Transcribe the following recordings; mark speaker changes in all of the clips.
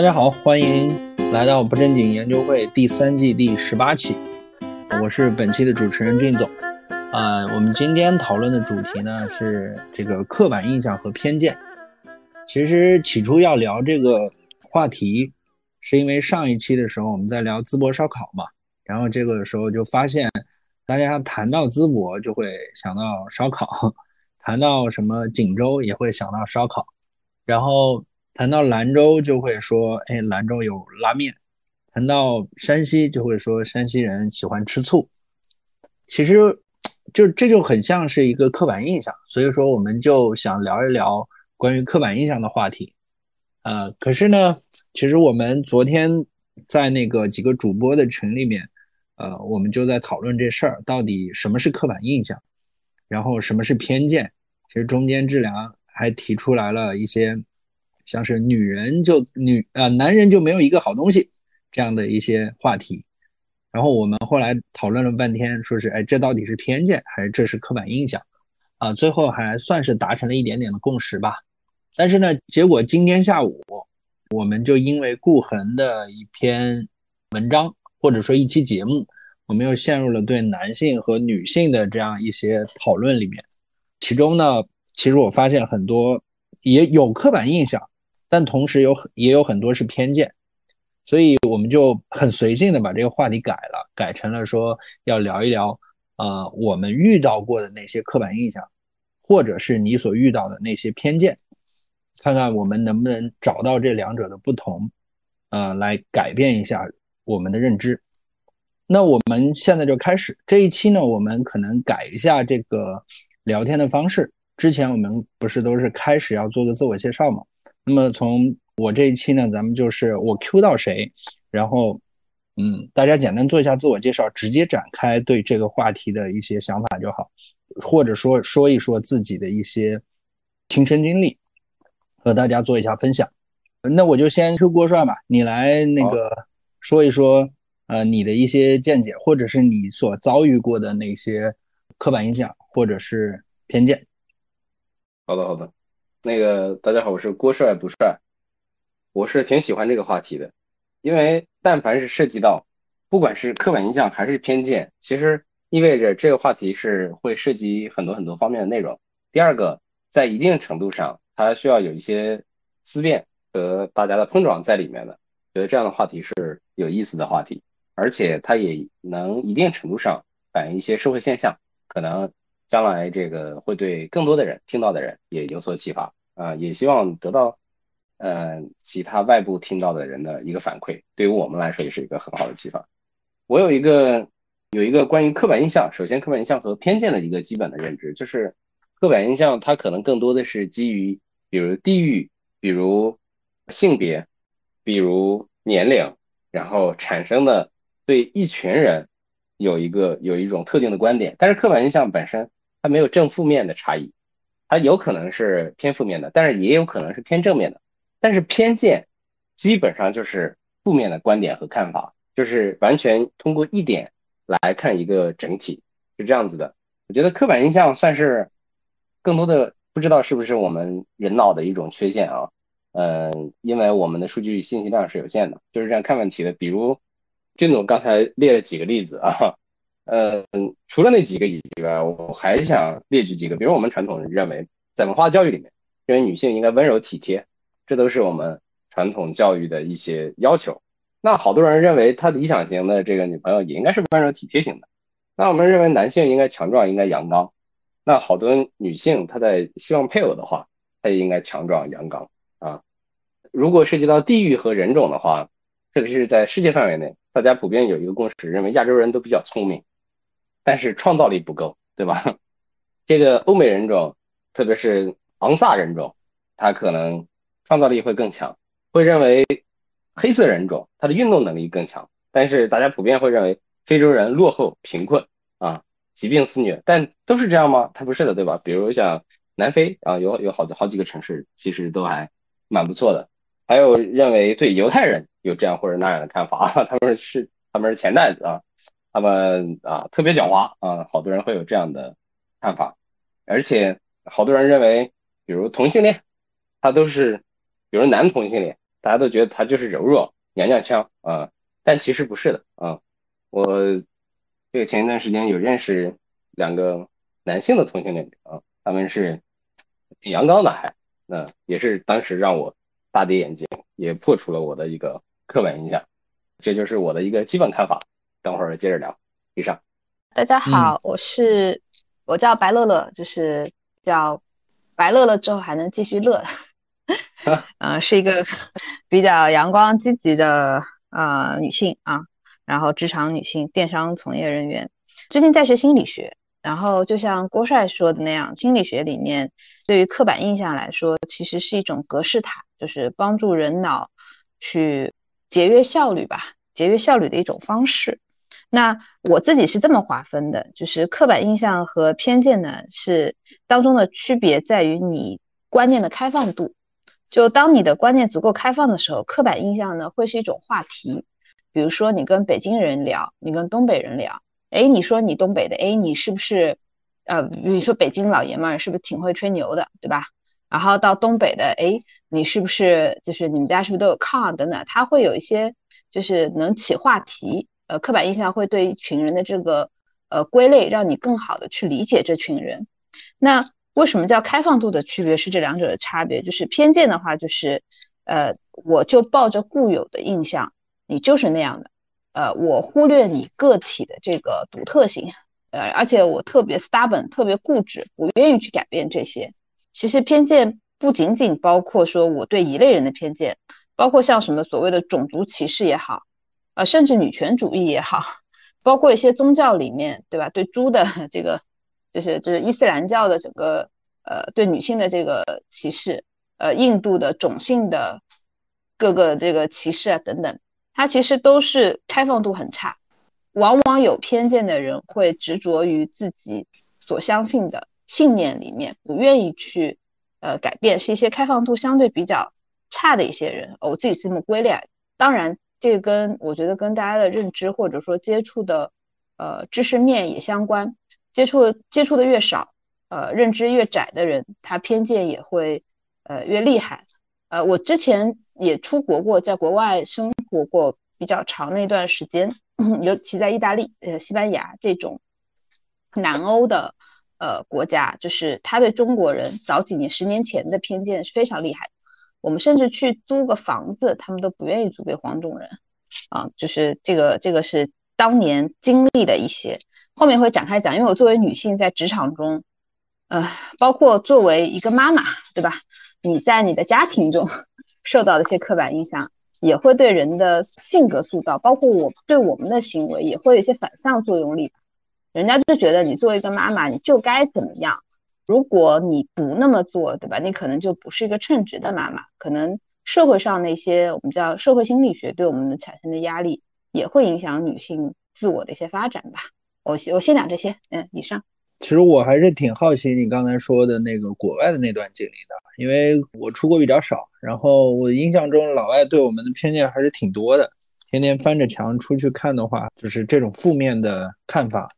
Speaker 1: 大家好，欢迎来到不正经研究会第三季第十八期，我是本期的主持人俊总。啊，我们今天讨论的主题呢是这个刻板印象和偏见。其实起初要聊这个话题，是因为上一期的时候我们在聊淄博烧烤嘛，然后这个时候就发现，大家谈到淄博就会想到烧烤，谈到什么锦州也会想到烧烤，然后。谈到兰州就会说，哎，兰州有拉面；谈到山西就会说山西人喜欢吃醋。其实，就这就很像是一个刻板印象，所以说我们就想聊一聊关于刻板印象的话题。呃，可是呢，其实我们昨天在那个几个主播的群里面，呃，我们就在讨论这事儿，到底什么是刻板印象，然后什么是偏见。其实中间质量还提出来了一些。像是女人就女啊，男人就没有一个好东西这样的一些话题，然后我们后来讨论了半天，说是哎，这到底是偏见还是这是刻板印象啊？最后还算是达成了一点点的共识吧。但是呢，结果今天下午我们就因为顾恒的一篇文章或者说一期节目，我们又陷入了对男性和女性的这样一些讨论里面。其中呢，其实我发现很多也有刻板印象。但同时有也有很多是偏见，所以我们就很随性的把这个话题改了，改成了说要聊一聊，呃，我们遇到过的那些刻板印象，或者是你所遇到的那些偏见，看看我们能不能找到这两者的不同，呃，来改变一下我们的认知。那我们现在就开始这一期呢，我们可能改一下这个聊天的方式。之前我们不是都是开始要做个自我介绍吗？那么从我这一期呢，咱们就是我 Q 到谁，然后，嗯，大家简单做一下自我介绍，直接展开对这个话题的一些想法就好，或者说说一说自己的一些亲身经历，和大家做一下分享。那我就先 Q 郭帅吧，你来那个说一说，呃，你的一些见解，或者是你所遭遇过的那些刻板印象或者是偏见。
Speaker 2: 好的，好的。那个大家好，我是郭帅不帅，我是挺喜欢这个话题的，因为但凡是涉及到，不管是刻板印象还是偏见，其实意味着这个话题是会涉及很多很多方面的内容。第二个，在一定程度上，它需要有一些思辨和大家的碰撞在里面的，觉得这样的话题是有意思的话题，而且它也能一定程度上反映一些社会现象，可能。将来这个会对更多的人听到的人也有所启发啊，也希望得到呃其他外部听到的人的一个反馈，对于我们来说也是一个很好的启发。我有一个有一个关于刻板印象，首先刻板印象和偏见的一个基本的认知，就是刻板印象它可能更多的是基于比如地域、比如性别、比如年龄，然后产生的对一群人有一个有一种特定的观点，但是刻板印象本身。它没有正负面的差异，它有可能是偏负面的，但是也有可能是偏正面的。但是偏见基本上就是负面的观点和看法，就是完全通过一点来看一个整体，是这样子的。我觉得刻板印象算是更多的不知道是不是我们人脑的一种缺陷啊？嗯，因为我们的数据信息量是有限的，就是这样看问题的。比如俊总刚才列了几个例子啊。嗯，除了那几个以外，我还想列举几个。比如我们传统认为，在文化教育里面，认为女性应该温柔体贴，这都是我们传统教育的一些要求。那好多人认为，他理想型的这个女朋友也应该是温柔体贴型的。那我们认为，男性应该强壮，应该阳刚。那好多女性她在希望配偶的话，她也应该强壮阳刚。啊。如果涉及到地域和人种的话，特别是在世界范围内，大家普遍有一个共识，认为亚洲人都比较聪明。但是创造力不够，对吧？这个欧美人种，特别是昂萨人种，他可能创造力会更强，会认为黑色人种他的运动能力更强。但是大家普遍会认为非洲人落后、贫困啊，疾病肆虐。但都是这样吗？他不是的，对吧？比如像南非啊，有有好好几个城市其实都还蛮不错的。还有认为对犹太人有这样或者那样的看法，他们是他们是钱袋子啊。他们啊特别狡猾啊，好多人会有这样的看法，而且好多人认为，比如同性恋，他都是，比如男同性恋，大家都觉得他就是柔弱娘娘腔啊，但其实不是的啊。我这个前一段时间有认识两个男性的同性恋啊，他们是挺阳刚的，还那也是当时让我大跌眼镜，也破除了我的一个刻板印象。这就是我的一个基本看法。等会儿接着聊。以上。
Speaker 3: 大家好，我是我叫白乐乐，就是叫白乐乐之后还能继续乐，呃，是一个比较阳光积极的呃女性啊，然后职场女性，电商从业人员，最近在学心理学。然后就像郭帅说的那样，心理学里面对于刻板印象来说，其实是一种格式塔，就是帮助人脑去节约效率吧，节约效率的一种方式。那我自己是这么划分的，就是刻板印象和偏见呢，是当中的区别在于你观念的开放度。就当你的观念足够开放的时候，刻板印象呢会是一种话题。比如说你跟北京人聊，你跟东北人聊，哎，你说你东北的，哎，你是不是，呃，比如说北京老爷们儿是不是挺会吹牛的，对吧？然后到东北的，哎，你是不是就是你们家是不是都有炕等等？他会有一些就是能起话题。呃，刻板印象会对一群人的这个呃归类，让你更好的去理解这群人。那为什么叫开放度的区别是这两者的差别？就是偏见的话，就是呃，我就抱着固有的印象，你就是那样的，呃，我忽略你个体的这个独特性，呃，而且我特别 stubborn，特别固执，不愿意去改变这些。其实偏见不仅仅包括说我对一类人的偏见，包括像什么所谓的种族歧视也好。呃，甚至女权主义也好，包括一些宗教里面，对吧？对猪的这个，就是就是伊斯兰教的整个呃对女性的这个歧视，呃，印度的种姓的各个这个歧视啊等等，它其实都是开放度很差。往往有偏见的人会执着于自己所相信的信念里面，不愿意去呃改变，是一些开放度相对比较差的一些人。我自己这么归类，当然。这个跟我觉得跟大家的认知或者说接触的呃知识面也相关，接触接触的越少，呃认知越窄的人，他偏见也会呃越厉害。呃，我之前也出国过，在国外生活过比较长的一段时间，尤其在意大利、呃西班牙这种南欧的呃国家，就是他对中国人早几年、十年前的偏见是非常厉害的。我们甚至去租个房子，他们都不愿意租给黄种人，啊，就是这个这个是当年经历的一些，后面会展开讲。因为我作为女性在职场中，呃，包括作为一个妈妈，对吧？你在你的家庭中 受到的一些刻板印象，也会对人的性格塑造，包括我对我们的行为也会有一些反向作用力。人家就觉得你作为一个妈妈，你就该怎么样。如果你不那么做，对吧？你可能就不是一个称职的妈妈。可能社会上那些我们叫社会心理学对我们的产生的压力，也会影响女性自我的一些发展吧。我我先讲这些，嗯，以上。
Speaker 1: 其实我还是挺好奇你刚才说的那个国外的那段经历的，因为我出国比较少，然后我印象中老外对我们的偏见还是挺多的。天天翻着墙出去看的话，就是这种负面的看法，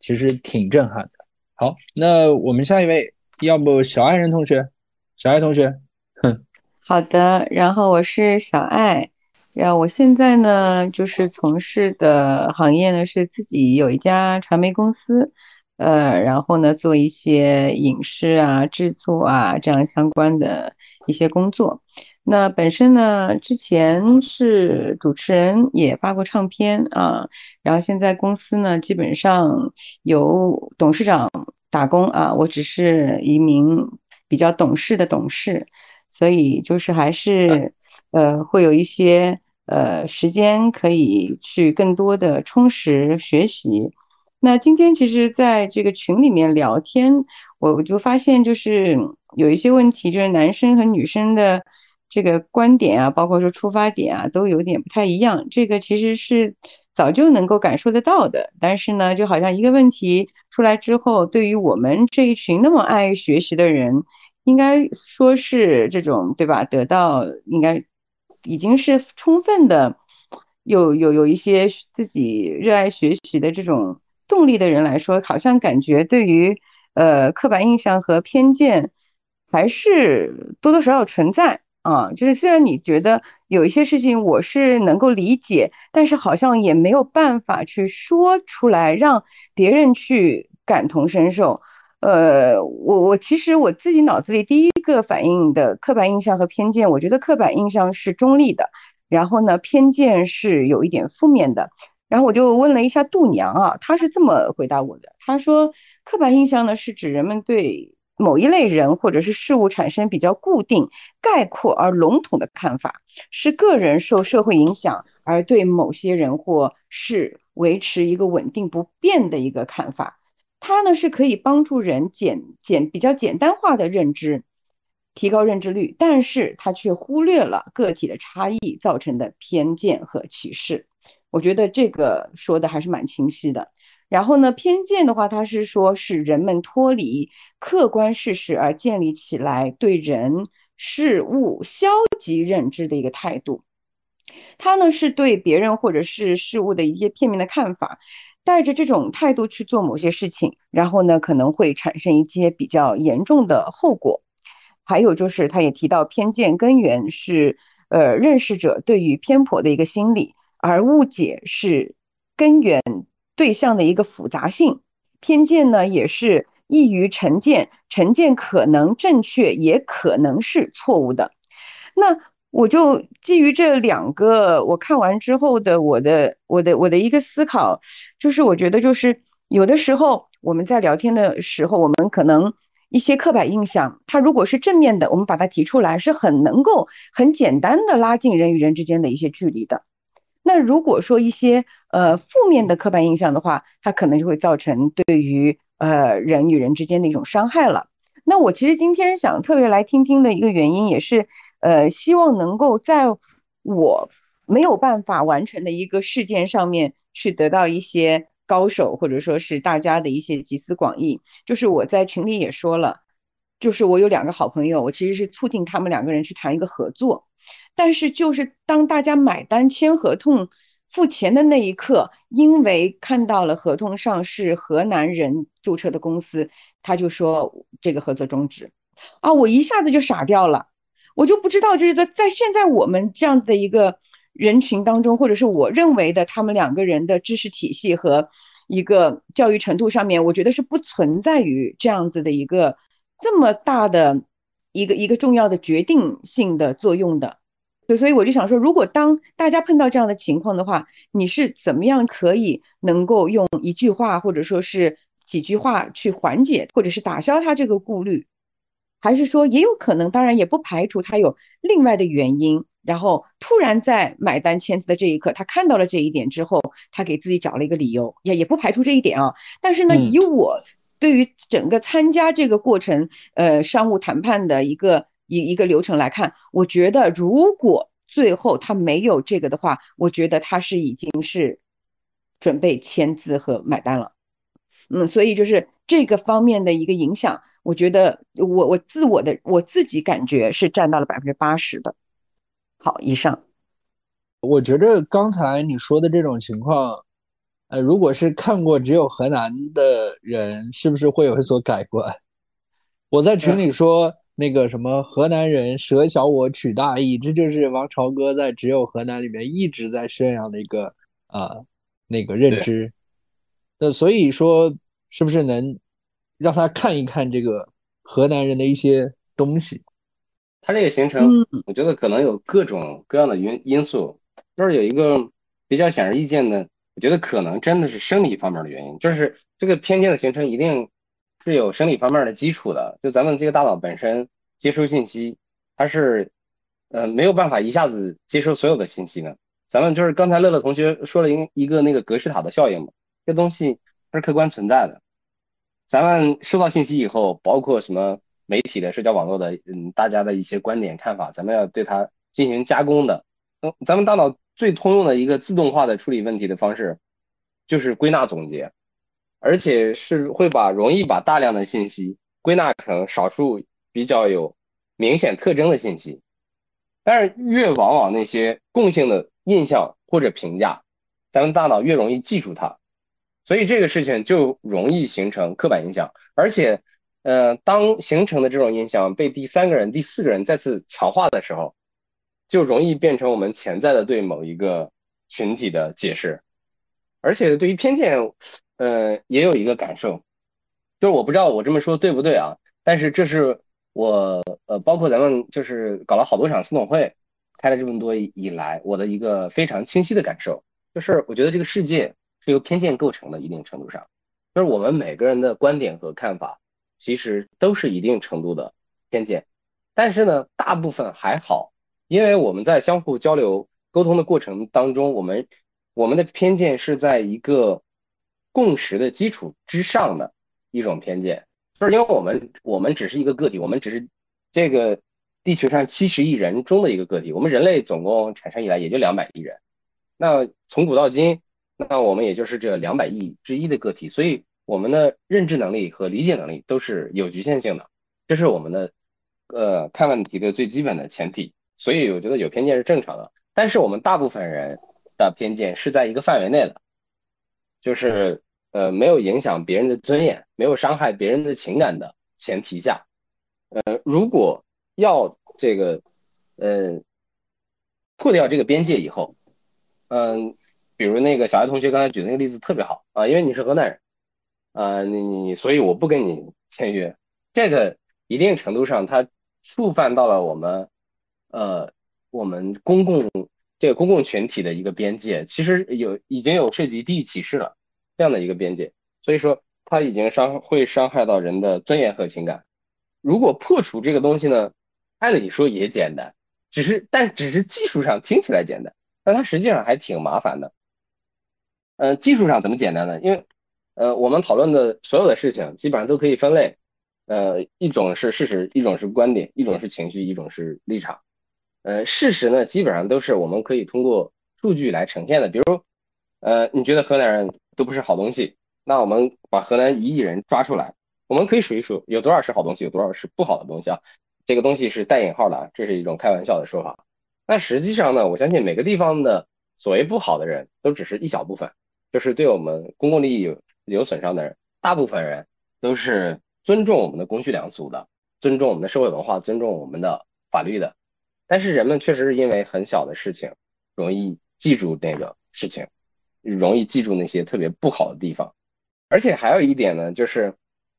Speaker 1: 其实挺震撼的。好，那我们下一位，要不小爱人同学，小爱同学，哼，
Speaker 4: 好的，然后我是小爱，然后我现在呢就是从事的行业呢是自己有一家传媒公司，呃，然后呢做一些影视啊制作啊这样相关的一些工作。那本身呢，之前是主持人，也发过唱片啊。然后现在公司呢，基本上由董事长打工啊，我只是一名比较懂事的董事，所以就是还是呃会有一些呃时间可以去更多的充实学习。那今天其实在这个群里面聊天，我我就发现就是有一些问题，就是男生和女生的。这个观点啊，包括说出发点啊，都有点不太一样。这个其实是早就能够感受得到的，但是呢，就好像一个问题出来之后，对于我们这一群那么爱学习的人，应该说是这种对吧？得到应该已经是充分的，有有有一些自己热爱学习的这种动力的人来说，好像感觉对于呃刻板印象和偏见还是多多少少存在。啊，就是虽然你觉得有一些事情我是能够理解，但是好像也没有办法去说出来，让别人去感同身受。呃，我我其实我自己脑子里第一个反应的刻板印象和偏见，我觉得刻板印象是中立的，然后呢，偏见是有一点负面的。然后我就问了一下度娘啊，她是这么回答我的，她说刻板印象呢是指人们对。某一类人或者是事物产生比较固定、概括而笼统的看法，是个人受社会影响而对某些人或事维持一个稳定不变的一个看法。它呢是可以帮助人简简比较简单化的认知，提高认知率，但是它却忽略了个体的差异造成的偏见和歧视。我觉得这个说的还是蛮清晰的。然后呢，偏见的话，它是说使人们脱离客观事实而建立起来对人事物消极认知的一个态度。它呢是对别人或者是事物的一些片面的看法，带着这种态度去做某些事情，然后呢可能会产生一些比较严重的后果。还有就是，他也提到偏见根源是呃认识者对于偏颇的一个心理，而误解是根源。对象的一个复杂性，偏见呢也是易于成见，成见可能正确，也可能是错误的。那我就基于这两个，我看完之后的我的我的我的一个思考，就是我觉得就是有的时候我们在聊天的时候，我们可能一些刻板印象，它如果是正面的，我们把它提出来，是很能够很简单的拉近人与人之间的一些距离的。那如果说一些呃负面的刻板印象的话，它可能就会造成对于呃人与人之间的一种伤害了。那我其实今天想特别来听听的一个原因，也是呃希望能够在我没有办法完成的一个事件上面去得到一些高手，或者说是大家的一些集思广益。就是我在群里也说了，就是我有两个好朋友，我其实是促进他们两个人去谈一个合作。但是，就是当大家买单、签合同、付钱的那一刻，因为看到了合同上是河南人注册的公司，他就说这个合作终止。啊，我一下子就傻掉了，我就不知道，就是在在现在我们这样子的一个人群当中，或者是我认为的他们两个人的知识体系和一个教育程度上面，我觉得是不存在于这样子的一个这么大的一个一个重要的决定性的作用的。对，所以我就想说，如果当大家碰到这样的情况的话，你是怎么样可以能够用一句话或者说是几句话去缓解或者是打消他这个顾虑，还是说也有可能，当然也不排除他有另外的原因，然后突然在买单签字的这一刻，他看到了这一点之后，他给自己找了一个理由，也也不排除这一点啊。但是呢，以我对于整个参加这个过程，呃，商务谈判的一个。一一个流程来看，我觉得如果最后他没有这个的话，我觉得他是已经是准备签字和买单了。嗯，所以就是这个方面的一个影响，我觉得我我自我的我自己感觉是占到了百分之八十的。好，以上。
Speaker 1: 我觉得刚才你说的这种情况，呃，如果是看过只有河南的人，是不是会有所改观？我在群里说。那个什么河南人舍小我取大义，这就是王朝歌在《只有河南》里面一直在宣扬的一个啊那个认知。那所以说，是不是能让他看一看这个河南人的一些东西？
Speaker 2: 他这个行程，我觉得可能有各种各样的因因素。就是有一个比较显而易见的，我觉得可能真的是生理方面的原因，就是这个偏见的形成一定。是有生理方面的基础的，就咱们这个大脑本身接收信息，它是，呃，没有办法一下子接收所有的信息的。咱们就是刚才乐乐同学说了一一个那个格式塔的效应嘛，这东西它是客观存在的。咱们收到信息以后，包括什么媒体的、社交网络的，嗯，大家的一些观点看法，咱们要对它进行加工的。嗯，咱们大脑最通用的一个自动化的处理问题的方式，就是归纳总结。而且是会把容易把大量的信息归纳成少数比较有明显特征的信息，但是越往往那些共性的印象或者评价，咱们大脑越容易记住它，所以这个事情就容易形成刻板印象。而且，呃，当形成的这种印象被第三个人、第四个人再次强化的时候，就容易变成我们潜在的对某一个群体的解释。而且对于偏见，呃，也有一个感受，就是我不知道我这么说对不对啊？但是这是我呃，包括咱们就是搞了好多场私董会，开了这么多以来，我的一个非常清晰的感受，就是我觉得这个世界是由偏见构成的，一定程度上，就是我们每个人的观点和看法，其实都是一定程度的偏见。但是呢，大部分还好，因为我们在相互交流沟通的过程当中，我们我们的偏见是在一个共识的基础之上的一种偏见，就是因为我们我们只是一个个体，我们只是这个地球上七十亿人中的一个个体，我们人类总共产生以来也就两百亿人，那从古到今，那我们也就是这两百亿之一的个体，所以我们的认知能力和理解能力都是有局限性的，这是我们的呃看问题的最基本的前提，所以我觉得有偏见是正常的，但是我们大部分人。的偏见是在一个范围内的，就是呃没有影响别人的尊严，没有伤害别人的情感的前提下，呃如果要这个呃破掉这个边界以后，嗯，比如那个小爱同学刚才举那个例子特别好啊，因为你是河南人啊，你你所以我不跟你签约，这个一定程度上它触犯到了我们呃我们公共。这个公共群体的一个边界，其实有已经有涉及地域歧视了这样的一个边界，所以说它已经伤会伤害到人的尊严和情感。如果破除这个东西呢，按理说也简单，只是但只是技术上听起来简单，但它实际上还挺麻烦的。嗯，技术上怎么简单呢？因为呃，我们讨论的所有的事情基本上都可以分类，呃，一种是事实，一种是观点，一种是情绪，一种是立场。呃，事实呢，基本上都是我们可以通过数据来呈现的。比如，呃，你觉得河南人都不是好东西，那我们把河南一亿人抓出来，我们可以数一数有多少是好东西，有多少是不好的东西啊？这个东西是带引号的啊，这是一种开玩笑的说法。那实际上呢，我相信每个地方的所谓不好的人都只是一小部分，就是对我们公共利益有有损伤的人，大部分人都是尊重我们的公序良俗的，尊重我们的社会文化，尊重我们的法律的。但是人们确实是因为很小的事情，容易记住那个事情，容易记住那些特别不好的地方。而且还有一点呢，就是，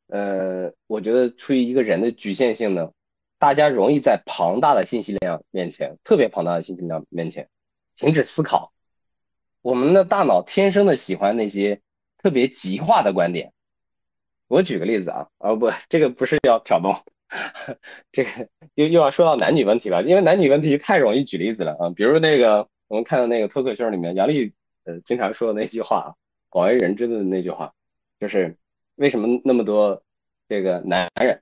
Speaker 2: 呃，我觉得出于一个人的局限性呢，大家容易在庞大的信息量面前，特别庞大的信息量面前，停止思考。我们的大脑天生的喜欢那些特别极化的观点。我举个例子啊，啊不，这个不是要挑动。这个又又要说到男女问题了，因为男女问题太容易举例子了啊。比如那个我们看到那个脱口秀里面杨笠呃经常说的那句话，广为人知的那句话，就是为什么那么多这个男人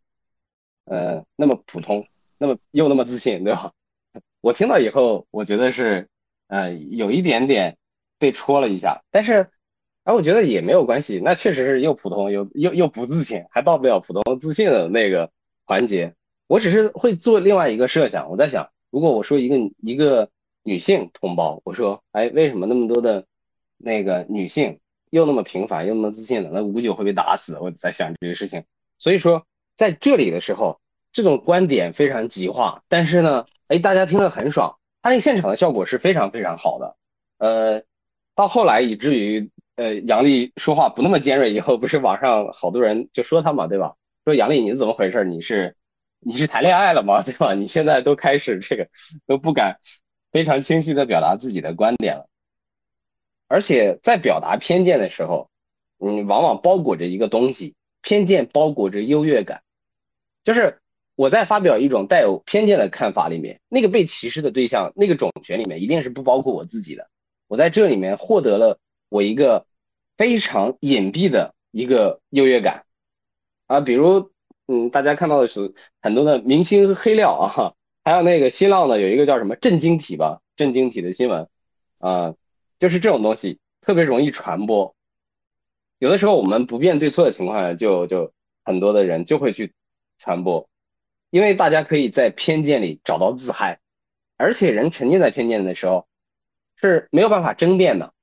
Speaker 2: 呃那么普通，那么又那么自信，对吧？我听到以后，我觉得是呃有一点点被戳了一下，但是啊我觉得也没有关系，那确实是又普通又又又不自信，还到不了普通自信的那个。环节，我只是会做另外一个设想。我在想，如果我说一个一个女性同胞，我说，哎，为什么那么多的那个女性又那么平凡又那么自信的？那五九会被打死。我在想这个事情。所以说，在这里的时候，这种观点非常极化，但是呢，哎，大家听了很爽，他那现场的效果是非常非常好的。呃，到后来以至于，呃，杨丽说话不那么尖锐以后，不是网上好多人就说他嘛，对吧？说杨丽，你怎么回事？你是你是谈恋爱了吗？对吧？你现在都开始这个都不敢非常清晰的表达自己的观点了，而且在表达偏见的时候，嗯，往往包裹着一个东西，偏见包裹着优越感，就是我在发表一种带有偏见的看法里面，那个被歧视的对象，那个种群里面一定是不包括我自己的，我在这里面获得了我一个非常隐蔽的一个优越感。啊，比如，嗯，大家看到的是很多的明星黑料啊，还有那个新浪的有一个叫什么震惊体吧，震惊体的新闻，啊，就是这种东西特别容易传播。有的时候我们不辨对错的情况下，就就很多的人就会去传播，因为大家可以在偏见里找到自嗨，而且人沉浸在偏见的时候是没有办法争辩的。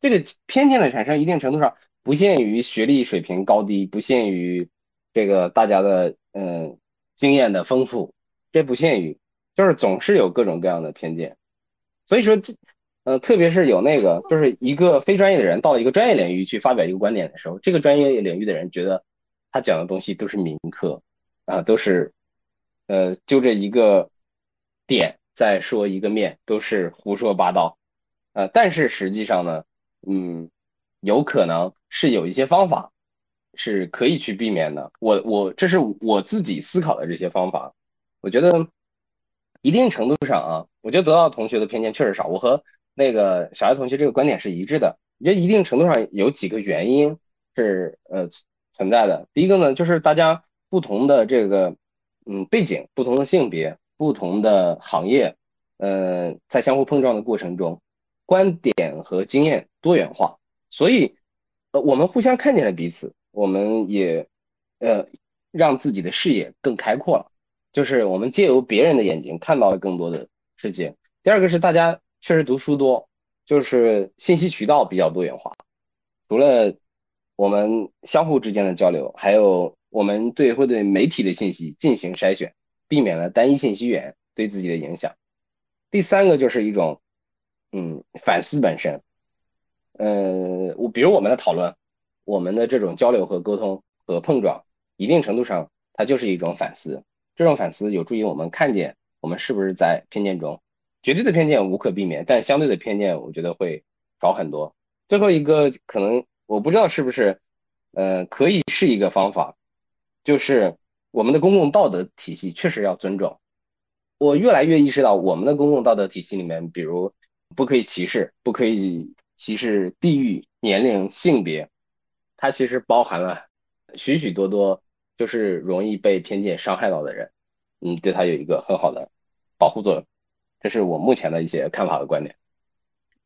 Speaker 2: 这个偏见的产生，一定程度上不限于学历水平高低，不限于。这个大家的嗯经验的丰富，这不限于，就是总是有各种各样的偏见。所以说，这呃，特别是有那个，就是一个非专业的人到了一个专业领域去发表一个观点的时候，这个专业领域的人觉得他讲的东西都是民科啊，都是呃就这一个点在说一个面，都是胡说八道。呃，但是实际上呢，嗯，有可能是有一些方法是可以去避免的。我我这是我自己思考的这些方法，我觉得一定程度上啊，我觉得得到同学的偏见确实少。我和那个小爱同学这个观点是一致的。我觉得一定程度上有几个原因是呃存在的。第一个呢，就是大家不同的这个嗯背景、不同的性别、不同的行业，呃，在相互碰撞的过程中。观点和经验多元化，所以，呃，我们互相看见了彼此，我们也，呃，让自己的视野更开阔了。就是我们借由别人的眼睛看到了更多的世界。第二个是大家确实读书多，就是信息渠道比较多元化。除了我们相互之间的交流，还有我们对会对媒体的信息进行筛选，避免了单一信息源对自己的影响。第三个就是一种。嗯，反思本身，呃，我比如我们的讨论，我们的这种交流和沟通和碰撞，一定程度上它就是一种反思。这种反思有助于我们看见我们是不是在偏见中，绝对的偏见无可避免，但相对的偏见我觉得会少很多。最后一个可能我不知道是不是，呃，可以是一个方法，就是我们的公共道德体系确实要尊重。我越来越意识到我们的公共道德体系里面，比如。不可以歧视，不可以歧视地域、年龄、性别，它其实包含了许许多多就是容易被偏见伤害到的人，嗯，对他有一个很好的保护作用，这是我目前的一些看法和观点。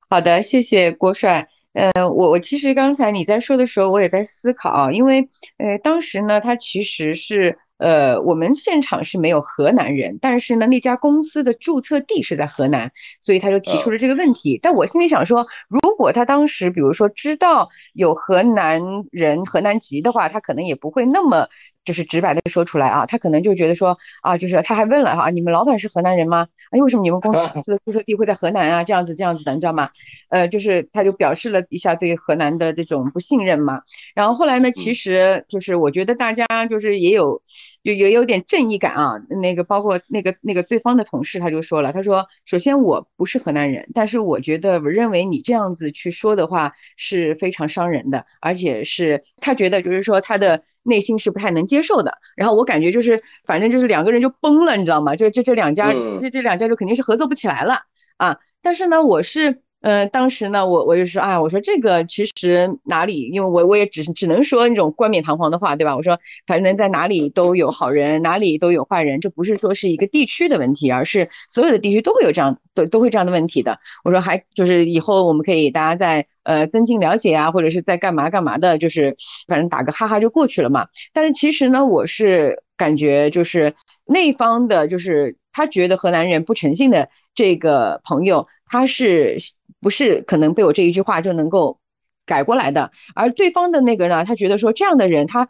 Speaker 4: 好的，谢谢郭帅。呃，我我其实刚才你在说的时候，我也在思考，因为呃，当时呢，他其实是。呃，我们现场是没有河南人，但是呢，那家公司的注册地是在河南，所以他就提出了这个问题。但我心里想说，如果他当时比如说知道有河南人、河南籍的话，他可能也不会那么。就是直白的说出来啊，他可能就觉得说啊，就是他还问了哈，你们老板是河南人吗？哎，为什么你们公司 的注册地会在河南啊？这样子这样子的，你知道吗？呃，就是他就表示了一下对河南的这种不信任嘛。然后后来呢，其实就是我觉得大家就是也有就也有点正义感啊。那个包括那个那个对方的同事他就说了，他说首先我不是河南人，但是我觉得我认为你这样子去说的话是非常伤人的，而且是他觉得就是说他的。内心是不太能接受的，然后我感觉就是，反正就是两个人就崩了，你知道吗？就这这两家，这这两家就肯定是合作不起来了啊。但是呢，我是。嗯，当时呢，我我就说啊，我说这个其实哪里，因为我我也只只能说那种冠冕堂皇的话，对吧？我说反正在哪里都有好人，哪里都有坏人，这不是说是一个地区的问题，而是所有的地区都会有这样都都会这样的问题的。我说还就是以后我们可以大家在呃增进了解啊，或者是在干嘛干嘛的，就是反正打个哈哈就过去了嘛。但是其实呢，我是感觉就是那方的，就是他觉得河南人不诚信的这个朋友，他是。不是可能被我这一句话就能够改过来的，而对方的那个呢，他觉得说这样的人，他，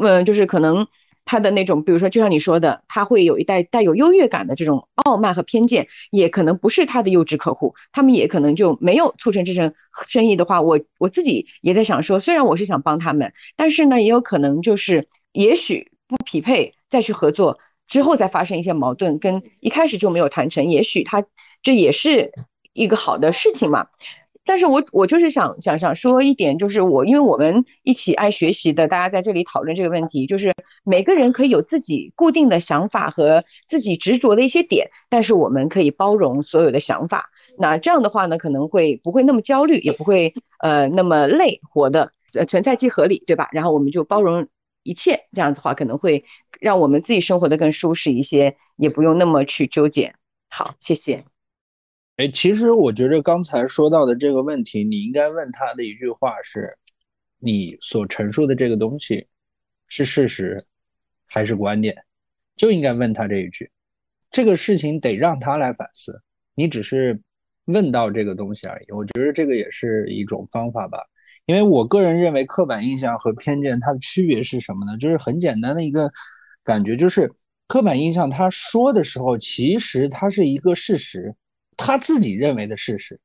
Speaker 4: 嗯，就是可能他的那种，比如说就像你说的，他会有一带带有优越感的这种傲慢和偏见，也可能不是他的优质客户，他们也可能就没有促成这成生意的话，我我自己也在想说，虽然我是想帮他们，但是呢，也有可能就是也许不匹配再去合作之后再发生一些矛盾，跟一开始就没有谈成，也许他这也是。一个好的事情嘛，但是我我就是想想想说一点，就是我因为我们一起爱学习的，大家在这里讨论这个问题，就是每个人可以有自己固定的想法和自己执着的一些点，但是我们可以包容所有的想法。那这样的话呢，可能会不会那么焦虑，也不会呃那么累，活的存在即合理，对吧？然后我们就包容一切，这样子的话可能会让我们自己生活的更舒适一些，也不用那么去纠结。好，谢谢。
Speaker 1: 哎，其实我觉得刚才说到的这个问题，你应该问他的一句话是：你所陈述的这个东西是事实还是观点？就应该问他这一句。这个事情得让他来反思，你只是问到这个东西而已。我觉得这个也是一种方法吧。因为我个人认为，刻板印象和偏见它的区别是什么呢？就是很简单的一个感觉，就是刻板印象他说的时候，其实他是一个事实，他自己认为的事实，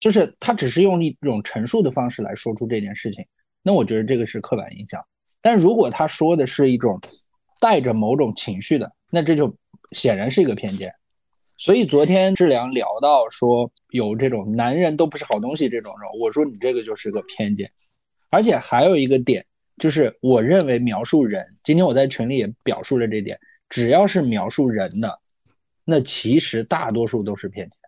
Speaker 1: 就是他只是用一种陈述的方式来说出这件事情。那我觉得这个是刻板印象。但如果他说的是一种带着某种情绪的，那这就显然是一个偏见。所以昨天志良聊到说有这种男人都不是好东西这种时候，我说你这个就是个偏见。而且还有一个点。就是我认为描述人，今天我在群里也表述了这点，只要是描述人的，那其实大多数都是骗钱。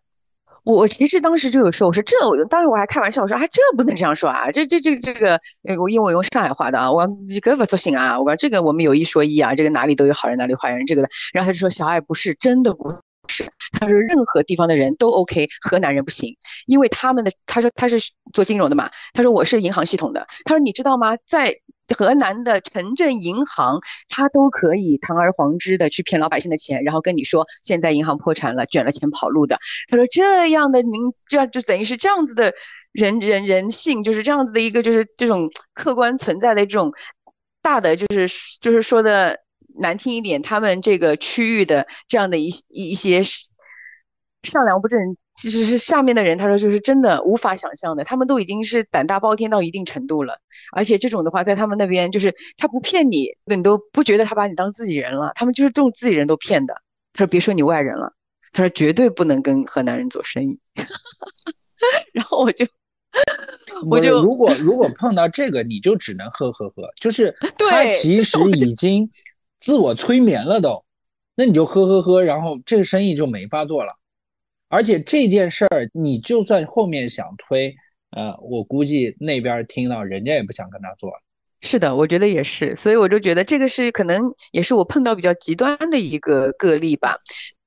Speaker 4: 我其实当时就有说，我说这，我当时我还开玩笑，我说啊，这不能这样说啊，这这这这个，我因为我用上海话的啊，我这个不行啊，我这个我们有一说一啊，这个哪里都有好人，哪里坏人，这个的。然后他就说小爱不是真的不是，他说任何地方的人都 OK，河南人不行，因为他们的他说他是做金融的嘛，他说我是银行系统的，他说你知道吗，在。河南的城镇银行，他都可以堂而皇之的去骗老百姓的钱，然后跟你说现在银行破产了，卷了钱跑路的。他说这样的您，这样就等于是这样子的人人人性，就是这样子的一个就是这种客观存在的这种大的就是就是说的难听一点，他们这个区域的这样的一一些上梁不正。其实是下面的人，他说就是真的无法想象的，他们都已经是胆大包天到一定程度了，而且这种的话，在他们那边就是他不骗你，你都不觉得他把你当自己人了，他们就是这种自己人都骗的。他说别说你外人了，他说绝对不能跟河南人做生意。然后我就 我就
Speaker 1: 如果如果碰到这个，你就只能呵呵呵，就是 他其实已经自我催眠了都，那你就呵呵呵，然后这个生意就没法做了。而且这件事儿，你就算后面想推，呃，我估计那边听到人家也不想跟他做。
Speaker 4: 是的，我觉得也是，所以我就觉得这个是可能也是我碰到比较极端的一个个例吧。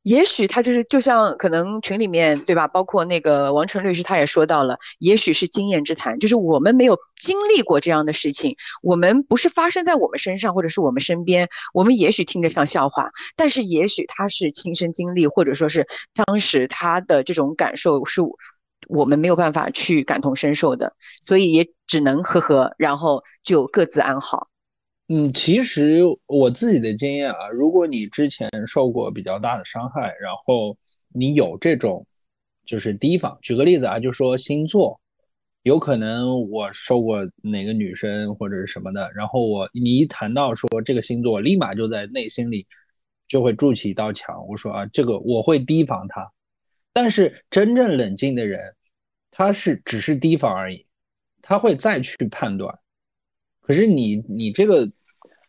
Speaker 4: 也许他就是就像可能群里面对吧，包括那个王晨律师他也说到了，也许是经验之谈，就是我们没有经历过这样的事情，我们不是发生在我们身上或者是我们身边，我们也许听着像笑话，但是也许他是亲身经历，或者说是当时他的这种感受是我们没有办法去感同身受的，所以也只能呵呵，然后就各自安好。
Speaker 1: 嗯，其实我自己的经验啊，如果你之前受过比较大的伤害，然后你有这种就是提防，举个例子啊，就说星座，有可能我受过哪个女生或者是什么的，然后我你一谈到说这个星座，立马就在内心里就会筑起一道墙。我说啊，这个我会提防他，但是真正冷静的人，他是只是提防而已，他会再去判断。可是你你这个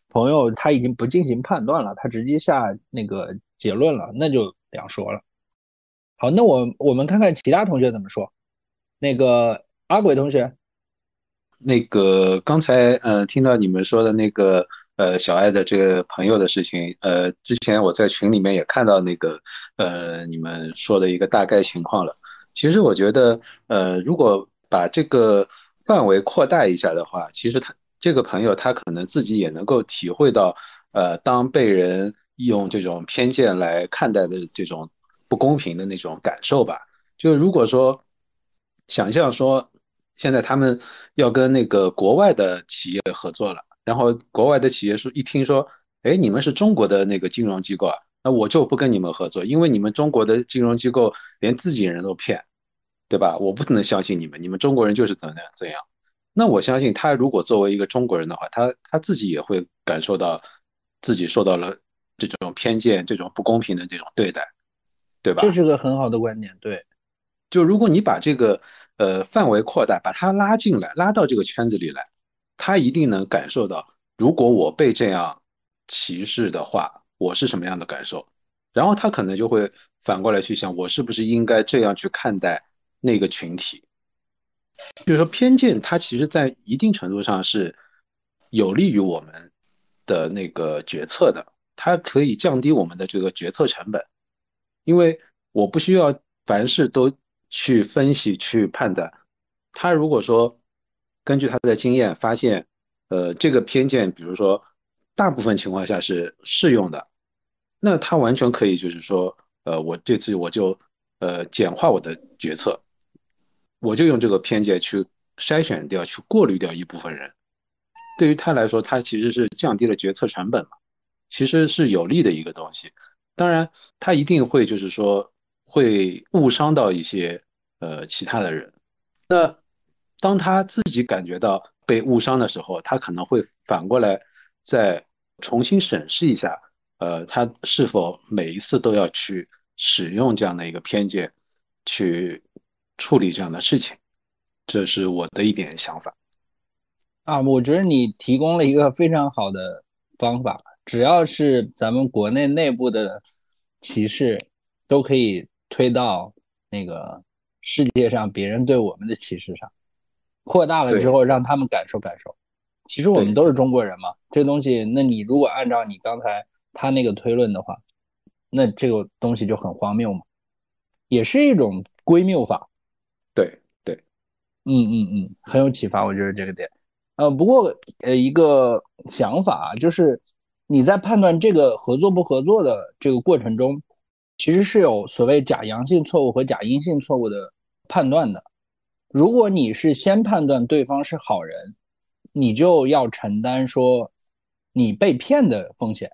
Speaker 1: 朋友他已经不进行判断了，他直接下那个结论了，那就两说了。好，那我我们看看其他同学怎么说。那个阿鬼同学，
Speaker 5: 那个刚才呃听到你们说的那个呃小爱的这个朋友的事情，呃之前我在群里面也看到那个呃你们说的一个大概情况了。其实我觉得呃如果把这个范围扩大一下的话，其实他。这个朋友他可能自己也能够体会到，呃，当被人用这种偏见来看待的这种不公平的那种感受吧。就如果说想象说，现在他们要跟那个国外的企业合作了，然后国外的企业说一听说，哎，你们是中国的那个金融机构啊，那我就不跟你们合作，因为你们中国的金融机构连自己人都骗，对吧？我不能相信你们，你们中国人就是怎样怎样。那我相信他如果作为一个中国人的话，他他自己也会感受到自己受到了这种偏见、这种不公平的这种对待，对吧？
Speaker 1: 这是个很好的观点，对。
Speaker 5: 就如果你把这个呃范围扩大，把他拉进来，拉到这个圈子里来，他一定能感受到，如果我被这样歧视的话，我是什么样的感受。然后他可能就会反过来去想，我是不是应该这样去看待那个群体。就是说，偏见它其实，在一定程度上是有利于我们的那个决策的，它可以降低我们的这个决策成本，因为我不需要凡事都去分析、去判断。他如果说根据他的经验发现，呃，这个偏见，比如说大部分情况下是适用的，那他完全可以就是说，呃，我这次我就呃简化我的决策。我就用这个偏见去筛选掉、去过滤掉一部分人，对于他来说，他其实是降低了决策成本嘛。其实是有利的一个东西。当然，他一定会就是说会误伤到一些呃其他的人。那当他自己感觉到被误伤的时候，他可能会反过来再重新审视一下，呃，他是否每一次都要去使用这样的一个偏见去处理这样的事情。这是我的一点想法。
Speaker 1: 啊，我觉得你提供了一个非常好的方法。只要是咱们国内内部的歧视，都可以推到那个世界上别人对我们的歧视上，扩大了之后让他们感受感受。其实我们都是中国人嘛，这东西，那你如果按照你刚才他那个推论的话，那这个东西就很荒谬嘛，也是一种归谬法。
Speaker 5: 对对，
Speaker 1: 嗯嗯嗯，很有启发，我觉得这个点。呃，不过呃，一个想法就是，你在判断这个合作不合作的这个过程中，其实是有所谓假阳性错误和假阴性错误的判断的。如果你是先判断对方是好人，你就要承担说你被骗的风险；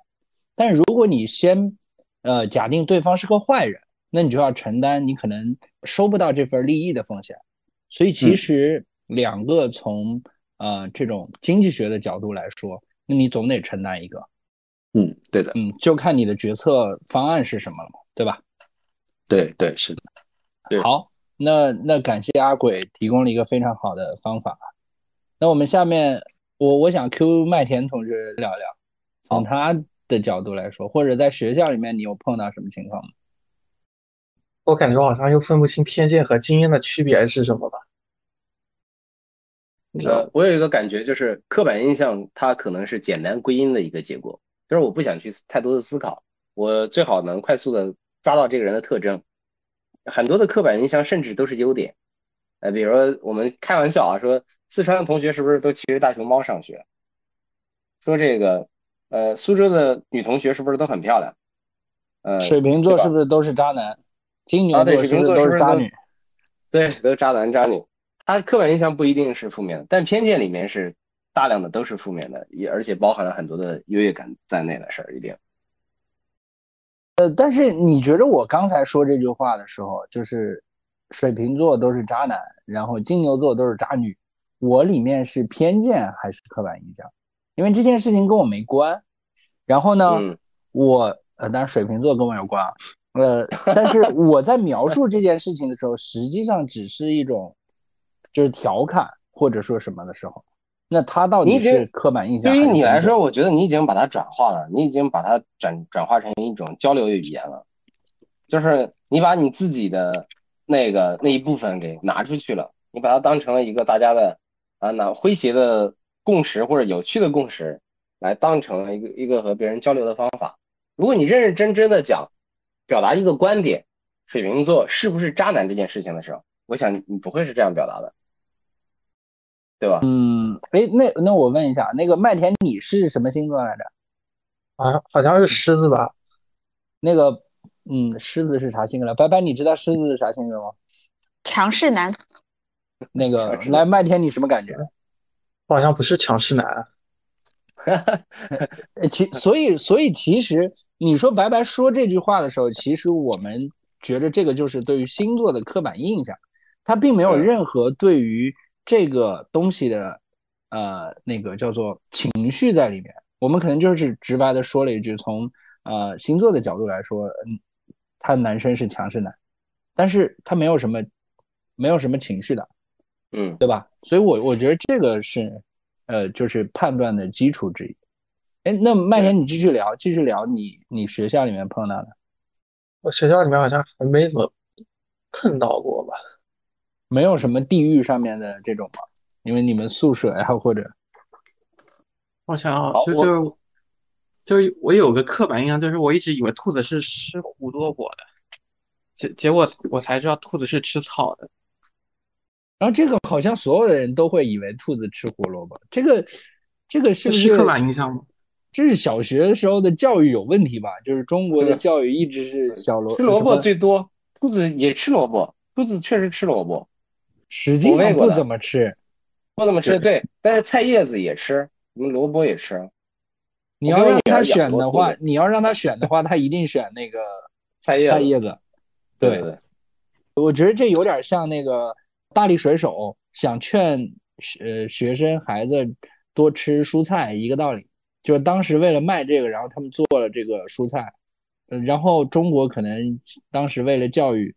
Speaker 1: 但如果你先呃假定对方是个坏人，那你就要承担你可能收不到这份利益的风险。所以其实两个从呃，这种经济学的角度来说，那你总得承担一个。
Speaker 5: 嗯，对的。
Speaker 1: 嗯，就看你的决策方案是什么了嘛，对吧？
Speaker 5: 对对是的。
Speaker 1: 好，那那感谢阿鬼提供了一个非常好的方法。那我们下面，我我想 Q 麦田同志聊聊，从他的角度来说，或者在学校里面你有碰到什么情况吗？
Speaker 6: 我感觉好像又分不清偏见和经验的区别是什么吧。
Speaker 2: 呃，我有一个感觉，就是刻板印象它可能是简单归因的一个结果，就是我不想去太多的思考，我最好能快速的抓到这个人的特征。很多的刻板印象甚至都是优点，呃，比如说我们开玩笑啊，说四川的同学是不是都骑着大熊猫上学？说这个，呃，苏州的女同学是不是都很漂亮？呃，
Speaker 1: 水瓶座是不是都是渣男？金牛
Speaker 2: 座是不是
Speaker 1: 都是渣女？
Speaker 2: 对，都是渣男渣女。他刻板印象不一定是负面的，但偏见里面是大量的都是负面的，也而且包含了很多的优越感在内的事儿，一定。
Speaker 1: 呃，但是你觉得我刚才说这句话的时候，就是水瓶座都是渣男，然后金牛座都是渣女，我里面是偏见还是刻板印象？因为这件事情跟我没关。然后呢，我呃，当然水瓶座跟我有关啊，呃，但是我在描述这件事情的时候，实际上只是一种。就是调侃或者说什么的时候，那他到底是刻板印象？
Speaker 2: 对于你来说，我觉得你已经把它转化了，你已经把它转转化成一种交流语言了。就是你把你自己的那个那一部分给拿出去了，你把它当成了一个大家的啊那诙谐的共识或者有趣的共识，来当成了一个一个和别人交流的方法。如果你认认真真的讲表达一个观点，水瓶座是不是渣男这件事情的时候，我想你不会是这样表达的。对吧？
Speaker 1: 嗯，哎，那那我问一下，那个麦田，你是什么星座来着？
Speaker 6: 啊，好像是狮子吧？
Speaker 1: 那个，嗯，狮子是啥性格来？白白，你知道狮子是啥性格吗？
Speaker 3: 强势男。
Speaker 1: 那个，来，麦田，你什么感觉？
Speaker 6: 我好像不是强势男。
Speaker 1: 哈 哈，其所以所以其实你说白白说这句话的时候，其实我们觉得这个就是对于星座的刻板印象，他并没有任何对于。这个东西的，呃，那个叫做情绪在里面。我们可能就是直白的说了一句，从呃星座的角度来说，嗯，他男生是强势男，但是他没有什么，没有什么情绪的，
Speaker 2: 嗯，
Speaker 1: 对吧？所以，我我觉得这个是，呃，就是判断的基础之一。哎，那麦田，你继续聊，继续聊你你学校里面碰到的。
Speaker 6: 我学校里面好像还没怎么碰到过吧。
Speaker 1: 没有什么地域上面的这种吗？因为你们宿舍呀，或者，
Speaker 6: 我想就就就我有个刻板印象，就是我一直以为兔子是吃胡萝卜的，结结果我才知道兔子是吃草的。
Speaker 1: 然后这个好像所有的人都会以为兔子吃胡萝卜，这个这个是不
Speaker 6: 是刻板印象吗？
Speaker 1: 这是小学的时候的教育有问题吧？就是中国的教育一直是小萝
Speaker 2: 吃萝卜最多，兔子也吃萝卜，兔子确实吃萝卜。
Speaker 1: 实际上不怎么吃，
Speaker 2: 不怎么吃，对，但是菜叶子也吃，我们萝卜也吃。
Speaker 1: 你要让他选的话，你要让他选的话，他一定选那个
Speaker 2: 菜叶
Speaker 1: 菜叶子。
Speaker 2: 对对，
Speaker 1: 我觉得这有点像那个大力水手想劝呃学生孩子多吃蔬菜一个道理。就是当时为了卖这个，然后他们做了这个蔬菜。嗯，然后中国可能当时为了教育，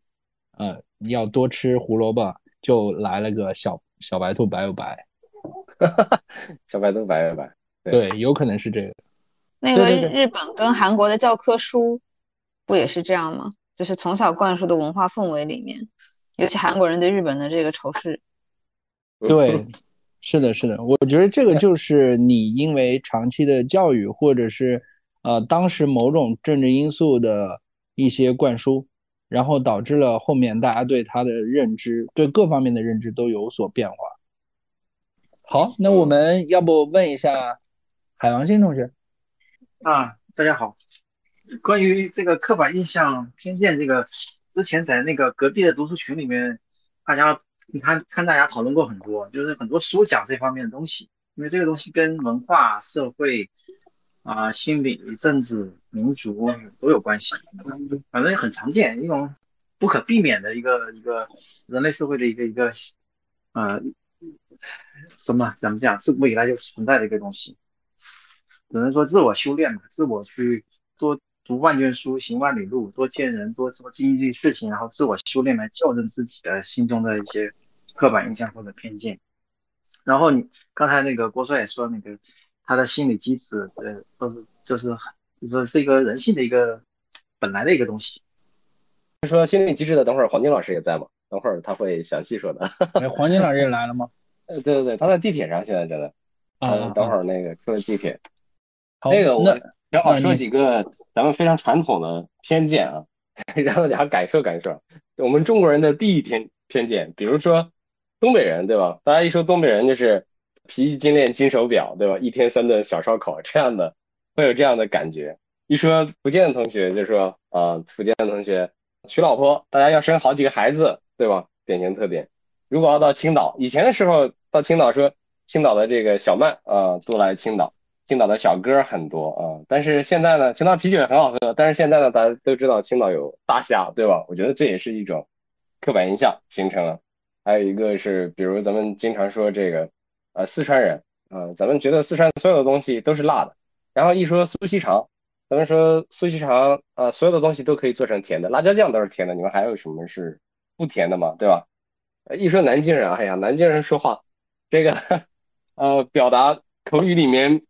Speaker 1: 呃，要多吃胡萝卜，就来了个小 小白兔白又白。
Speaker 2: 小白兔白又白。
Speaker 1: 对，有可能是这个。
Speaker 3: 那个日本跟韩国的教科书不也是这样吗？就是从小灌输的文化氛围里面，尤其韩国人对日本的这个仇视。
Speaker 1: 对，是的，是的，我觉得这个就是你因为长期的教育，或者是呃当时某种政治因素的一些灌输，然后导致了后面大家对他的认知，对各方面的认知都有所变化。好，那我们要不问一下海王星同学？
Speaker 7: 啊，大家好。关于这个刻板印象、偏见，这个之前在那个隔壁的读书群里面，大家你看看大家讨论过很多，就是很多书讲这方面的东西，因为这个东西跟文化、社会啊、心理、政治、民族都有关系，反正很常见，一种不可避免的一个一个人类社会的一个一个呃什么怎么讲，自古以来就存在的一个东西。只能说自我修炼嘛，自我去做读万卷书，行万里路，多见人，多多经历事情，然后自我修炼来校正自己的心中的一些刻板印象或者偏见。然后你刚才那个郭帅也说，那个他的心理机制，呃，都是就是就说是一个人性的一个本来的一个东西。
Speaker 2: 说心理机制的，等会儿黄金老师也在吗？等会儿他会详细说的。
Speaker 1: 哎，黄金老师也来了吗？
Speaker 2: 呃，对对对，他在地铁上，现在正在。
Speaker 1: 啊，
Speaker 2: 等会儿那个出了地铁。那个我正好说几个咱们非常传统的偏见啊，让大家感受感受我们中国人的第一偏偏见。比如说东北人，对吧？大家一说东北人就是皮衣金链金手表，对吧？一天三顿小烧烤这样的，会有这样的感觉。一说福建的同学就说啊，福建的同学娶老婆，大家要生好几个孩子，对吧？典型特点。如果要到青岛，以前的时候到青岛说青岛的这个小曼啊，都来青岛。青岛的小哥很多啊，但是现在呢，青岛啤酒也很好喝。但是现在呢，大家都知道青岛有大虾，对吧？我觉得这也是一种刻板印象形成了。还有一个是，比如咱们经常说这个，呃，四川人啊，咱们觉得四川所有的东西都是辣的。然后一说苏锡常，咱们说苏锡常啊，所有的东西都可以做成甜的，辣椒酱都是甜的，你们还有什么是不甜的吗？对吧？一说南京人，哎呀，南京人说话这个 呃，表达口语里面。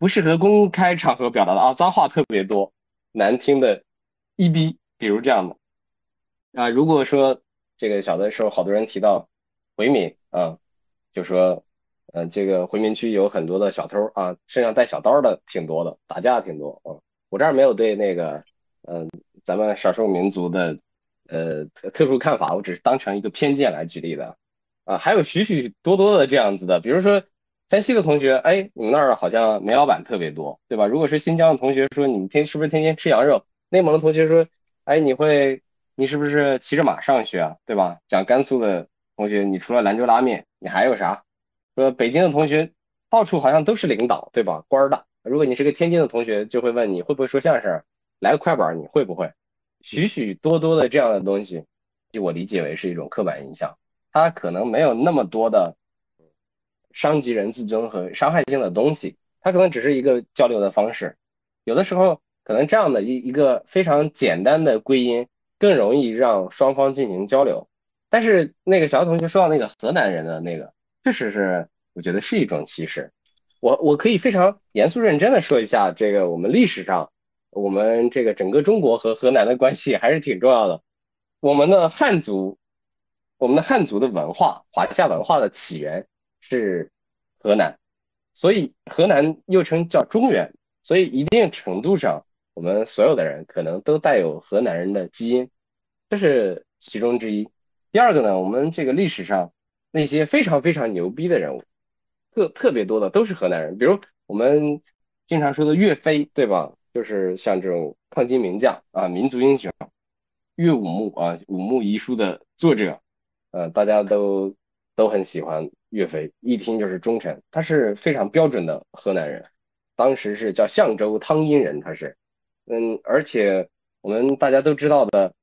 Speaker 2: 不适合公开场合表达的啊，脏话特别多，难听的一逼，比如这样的啊。如果说这个小的时候，好多人提到回民啊，就说嗯，这个回民区有很多的小偷啊，身上带小刀的挺多的，打架挺多啊。我这儿没有对那个嗯，咱们少数民族的呃特殊看法，我只是当成一个偏见来举例的啊。还有许许多多的这样子的，比如说。山西的同学，哎，你们那儿好像煤老板特别多，对吧？如果是新疆的同学说，你们天是不是天天吃羊肉？内蒙的同学说，哎，你会，你是不是骑着马上学啊？对吧？讲甘肃的同学，你除了兰州拉面，你还有啥？说北京的同学，到处好像都是领导，对吧？官儿大。如果你是个天津的同学，就会问你会不会说相声，来个快板，你会不会？许许多多的这样的东西，就我理解为是一种刻板印象，它可能没有那么多的。伤及人自尊和伤害性的东西，它可能只是一个交流的方式。有的时候，可能这样的一一个非常简单的归因，更容易让双方进行交流。但是那个小同学说到那个河南人的那个，确实是我觉得是一种歧视。我我可以非常严肃认真的说一下，这个我们历史上，我们这个整个中国和河南的关系还是挺重要的。我们的汉族，我们的汉族的文化，华夏文化的起源。是河南，所以河南又称叫中原，所以一定程度上，我们所有的人可能都带有河南人的基因，这是其中之一。第二个呢，我们这个历史上那些非常非常牛逼的人物，特特别多的都是河南人，比如我们经常说的岳飞，对吧？就是像这种抗金名将啊，民族英雄，岳武穆啊，武穆遗书的作者，呃，大家都都很喜欢。岳飞一听就是忠臣，他是非常标准的河南人。当时是叫象州汤阴人，他是，嗯，而且我们大家都知道的，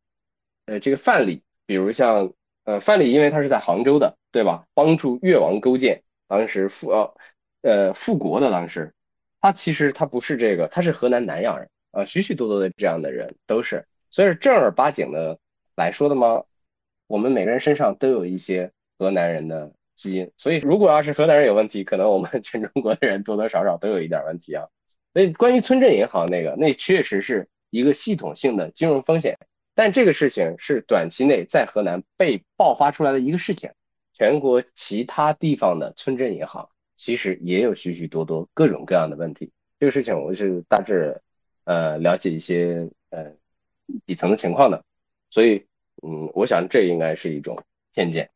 Speaker 2: 呃，这个范蠡，比如像呃范蠡，因为他是在杭州的，对吧？帮助越王勾践，当时复呃呃复国的当时，他其实他不是这个，他是河南南阳人啊，许许多多的这样的人都是，所以正儿八经的来说的吗？我们每个人身上都有一些河南人的。基因，所以如果要是河南人有问题，可能我们 全中国的人多多少少都有一点问题啊。所以关于村镇银行那个，那确实是一个系统性的金融风险，但这个事情是短期内在河南被爆发出来的一个事情。全国其他地方的村镇银行其实也有许许多多各种各样的问题。这个事情我是大致呃了解一些呃底层的情况的，所以嗯，我想这应该是一种偏见。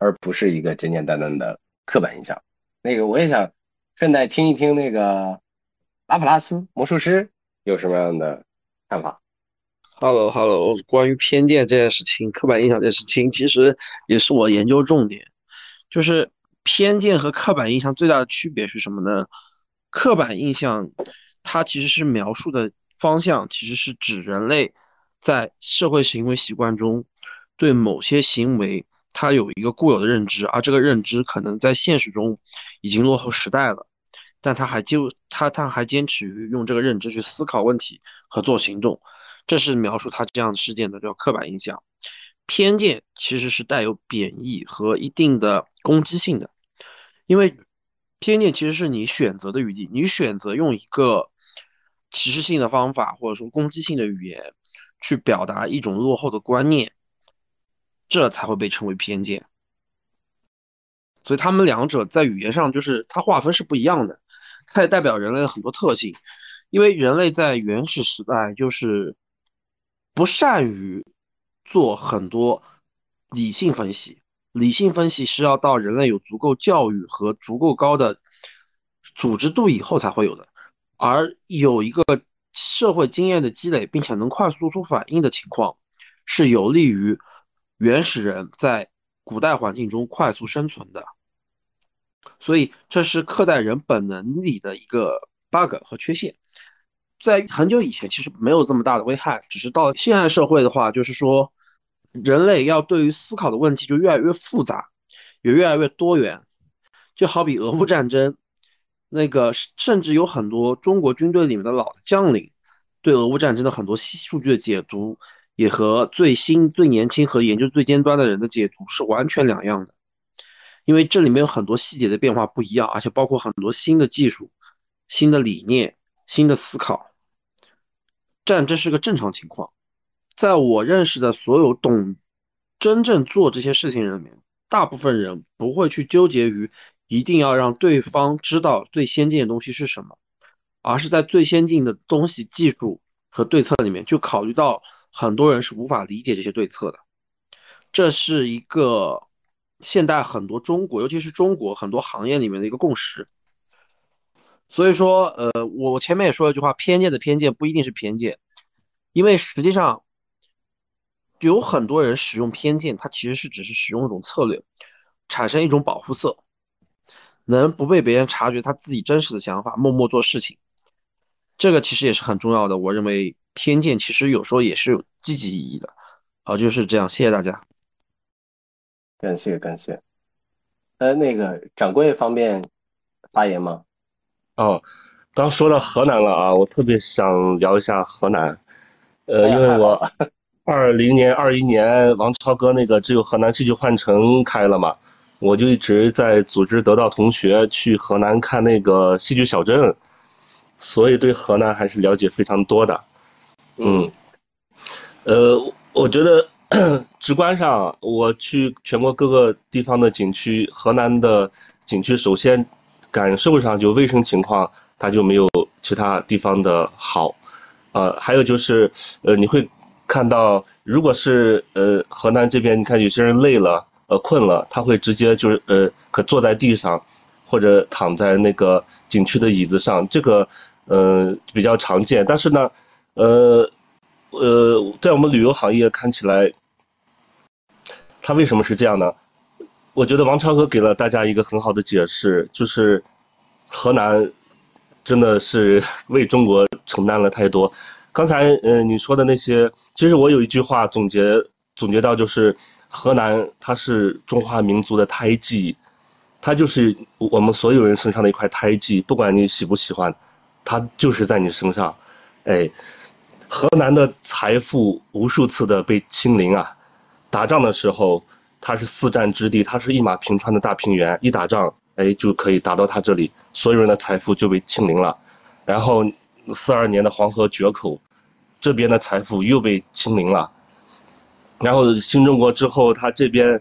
Speaker 2: 而不是一个简简单单的刻板印象。那个，我也想顺带听一听那个拉普拉斯魔术师有什么样的看法。
Speaker 8: Hello，Hello，关于偏见这件事情、刻板印象这件事情，其实也是我研究重点。就是偏见和刻板印象最大的区别是什么呢？刻板印象它其实是描述的方向，其实是指人类在社会行为习惯中对某些行为。他有一个固有的认知，而这个认知可能在现实中已经落后时代了，但他还就他他还坚持于用这个认知去思考问题和做行动，这是描述他这样的事件的叫刻板印象。偏见其实是带有贬义和一定的攻击性的，因为偏见其实是你选择的余地，你选择用一个歧视性的方法或者说攻击性的语言去表达一种落后的观念。这才会被称为偏见，所以他们两者在语言上就是它划分是不一样的，它也代表人类的很多特性。因为人类在原始时代就是不善于做很多理性分析，理性分析是要到人类有足够教育和足够高的组织度以后才会有的，而有一个社会经验的积累，并且能快速做出反应的情况，是有利于。原始人在古代环境中快速生存的，所以这是刻在人本能里的一个 bug 和缺陷。在很久以前，其实没有这么大的危害，只是到现代社会的话，就是说人类要对于思考的问题就越来越复杂，也越来越多元。就好比俄乌战争，那个甚至有很多中国军队里面的老将领对俄乌战争的很多数据的解读。也和最新、最年轻和研究最尖端的人的解读是完全两样的，因为这里面有很多细节的变化不一样，而且包括很多新的技术、新的理念、新的思考。但这是个正常情况，在我认识的所有懂、真正做这些事情人里面，大部分人不会去纠结于一定要让对方知道最先进的东西是什么，而是在最先进的东西、技术和对策里面就考虑到。很多人是无法理解这些对策的，这是一个现代很多中国，尤其是中国很多行业里面的一个共识。所以说，呃，我前面也说了一句话，偏见的偏见不一定是偏见，因为实际上有很多人使用偏见，他其实是只是使用一种策略，产生一种保护色，能不被别人察觉他自己真实的想法，默默做事情。这个其实也是很重要的，我认为。偏见其实有时候也是有积极意义的，好，就是这样，谢谢大家，
Speaker 2: 感谢感谢。呃，那个掌柜方便发言吗？
Speaker 9: 哦，刚说到河南了啊，我特别想聊一下河南，呃，因为我二零年、二一年王超哥那个只有河南戏剧幻城开了嘛，我就一直在组织得到同学去河南看那个戏剧小镇，所以对河南还是了解非常多的。嗯，呃，我觉得 直观上，我去全国各个地方的景区，河南的景区，首先感受上就卫生情况，它就没有其他地方的好。呃，还有就是，呃，你会看到，如果是呃河南这边，你看有些人累了，呃困了，他会直接就是呃可坐在地上，或者躺在那个景区的椅子上，这个呃比较常见。但是呢。呃，呃，在我们旅游行业看起来，他为什么是这样呢？我觉得王超哥给了大家一个很好的解释，就是河南真的是为中国承担了太多。刚才嗯你说的那些，其实我有一句话总结总结到就是河南它是中华民族的胎记，它就是我们所有人身上的一块胎记，不管你喜不喜欢，它就是在你身上。哎，河南的财富无数次的被清零啊！打仗的时候，它是四战之地，它是一马平川的大平原，一打仗。哎，就可以打到他这里，所有人的财富就被清零了。然后四二年的黄河决口，这边的财富又被清零了。然后新中国之后，他这边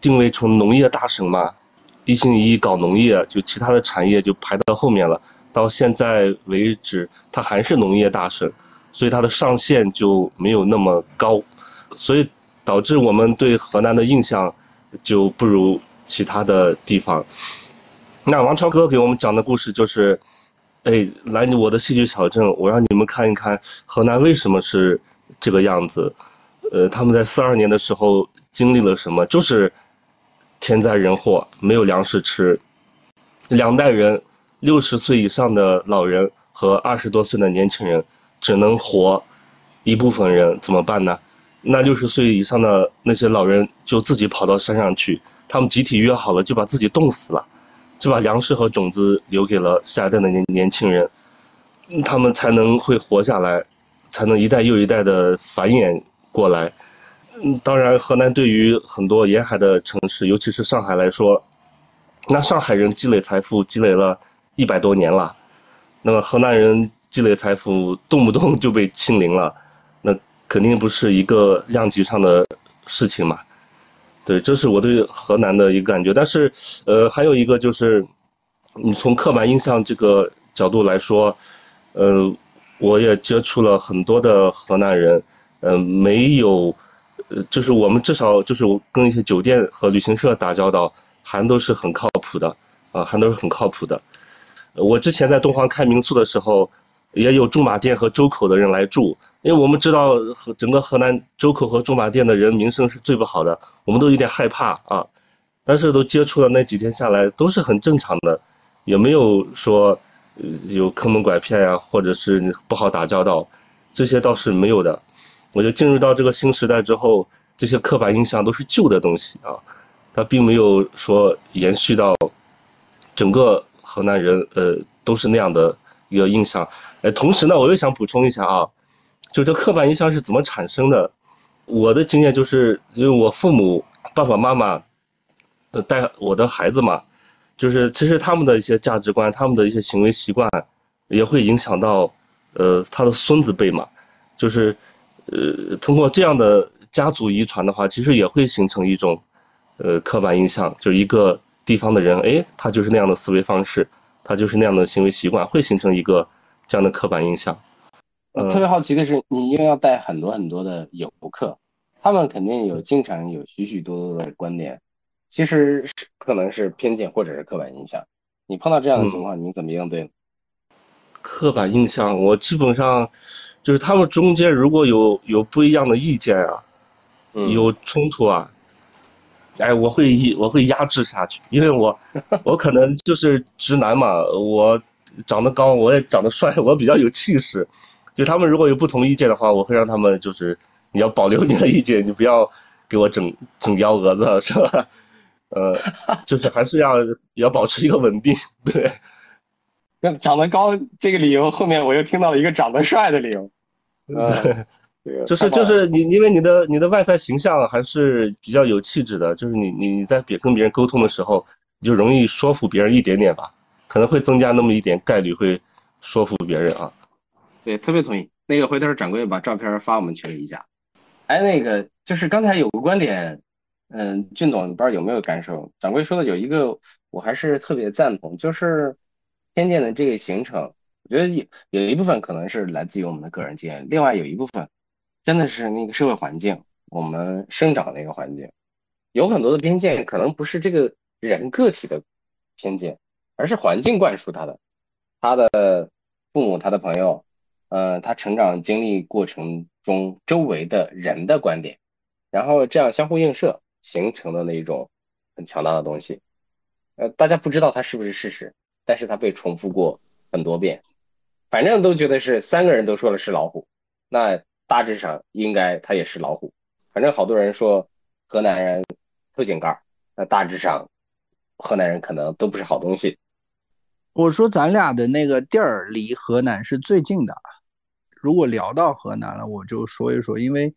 Speaker 9: 定位成农业大省嘛，一心一意搞农业，就其他的产业就排到后面了。到现在为止，它还是农业大省，所以它的上限就没有那么高，所以导致我们对河南的印象就不如其他的地方。那王超哥给我们讲的故事就是，哎，来我的戏剧小镇，我让你们看一看河南为什么是这个样子。呃，他们在四二年的时候经历了什么？就是天灾人祸，没有粮食吃，两代人，六十岁以上的老人和二十多岁的年轻人只能活一部分人，怎么办呢？那六十岁以上的那些老人就自己跑到山上去，他们集体约好了，就把自己冻死了。就把粮食和种子留给了下一代的年年轻人，他们才能会活下来，才能一代又一代的繁衍过来。嗯，当然，河南对于很多沿海的城市，尤其是上海来说，那上海人积累财富积累了一百多年了，那么河南人积累财富动不动就被清零了，那肯定不是一个量级上的事情嘛。对，这是我对河南的一个感觉，但是，呃，还有一个就是，你从刻板印象这个角度来说，呃，我也接触了很多的河南人，呃，没有，呃，就是我们至少就是跟一些酒店和旅行社打交道，还都是很靠谱的，啊，还都是很靠谱的。我之前在东煌开民宿的时候。也有驻马店和周口的人来住，因为我们知道河整个河南周口和驻马店的人名声是最不好的，我们都有点害怕啊。但是都接触了那几天下来，都是很正常的，也没有说有坑蒙拐骗呀，或者是不好打交道，这些倒是没有的。我就进入到这个新时代之后，这些刻板印象都是旧的东西啊，它并没有说延续到整个河南人呃都是那样的一个印象。呃，同时呢，我又想补充一下啊，就这刻板印象是怎么产生的？我的经验就是，因为我父母爸爸妈妈，呃，带我的孩子嘛，就是其实他们的一些价值观，他们的一些行为习惯，也会影响到，呃，他的孙子辈嘛，就是，呃，通过这样的家族遗传的话，其实也会形成一种，呃，刻板印象，就一个地方的人，哎，他就是那样的思维方式，他就是那样的行为习惯，会形成一个。这样的刻板印象，
Speaker 2: 我特别好奇的是，你因为要带很多很多的游客，他们肯定有经常有许许多多的观点，其实是可能是偏见或者是刻板印象。你碰到这样的情况，你怎么应对？
Speaker 9: 刻板印象，我基本上就是他们中间如果有有不一样的意见啊，有冲突啊，哎，我会一我会压制下去，因为我 我可能就是直男嘛，我。长得高，我也长得帅，我比较有气势。就他们如果有不同意见的话，我会让他们就是你要保留你的意见，你不要给我整整幺蛾子，是吧？呃，就是还是要要保持一个稳定，对。
Speaker 2: 那长得高这个理由后面我又听到了一个长得帅的理由。
Speaker 9: 对，就是就是你因为你的你的外在形象还是比较有气质的，就是你你你在别跟别人沟通的时候，你就容易说服别人一点点吧。可能会增加那么一点概率会说服别人啊，
Speaker 2: 对，特别同意。那个回头掌柜把照片发我们群里一下。哎，那个就是刚才有个观点，嗯，俊总不知道有没有感受？掌柜说的有一个我还是特别赞同，就是偏见的这个形成，我觉得有有一部分可能是来自于我们的个人经验，另外有一部分真的是那个社会环境，我们生长的那个环境，有很多的偏见可能不是这个人个体的偏见。而是环境灌输他的，他的父母、他的朋友，呃，他成长经历过程中周围的人的观点，然后这样相互映射形成的那一种很强大的东西，呃，大家不知道它是不是事实，但是它被重复过很多遍，反正都觉得是三个人都说了是老虎，那大致上应该他也是老虎。反正好多人说河南人偷井盖，那大致上河南人可能都不是好东西。
Speaker 1: 我说咱俩的那个地儿离河南是最近的，如果聊到河南了，我就说一说，因为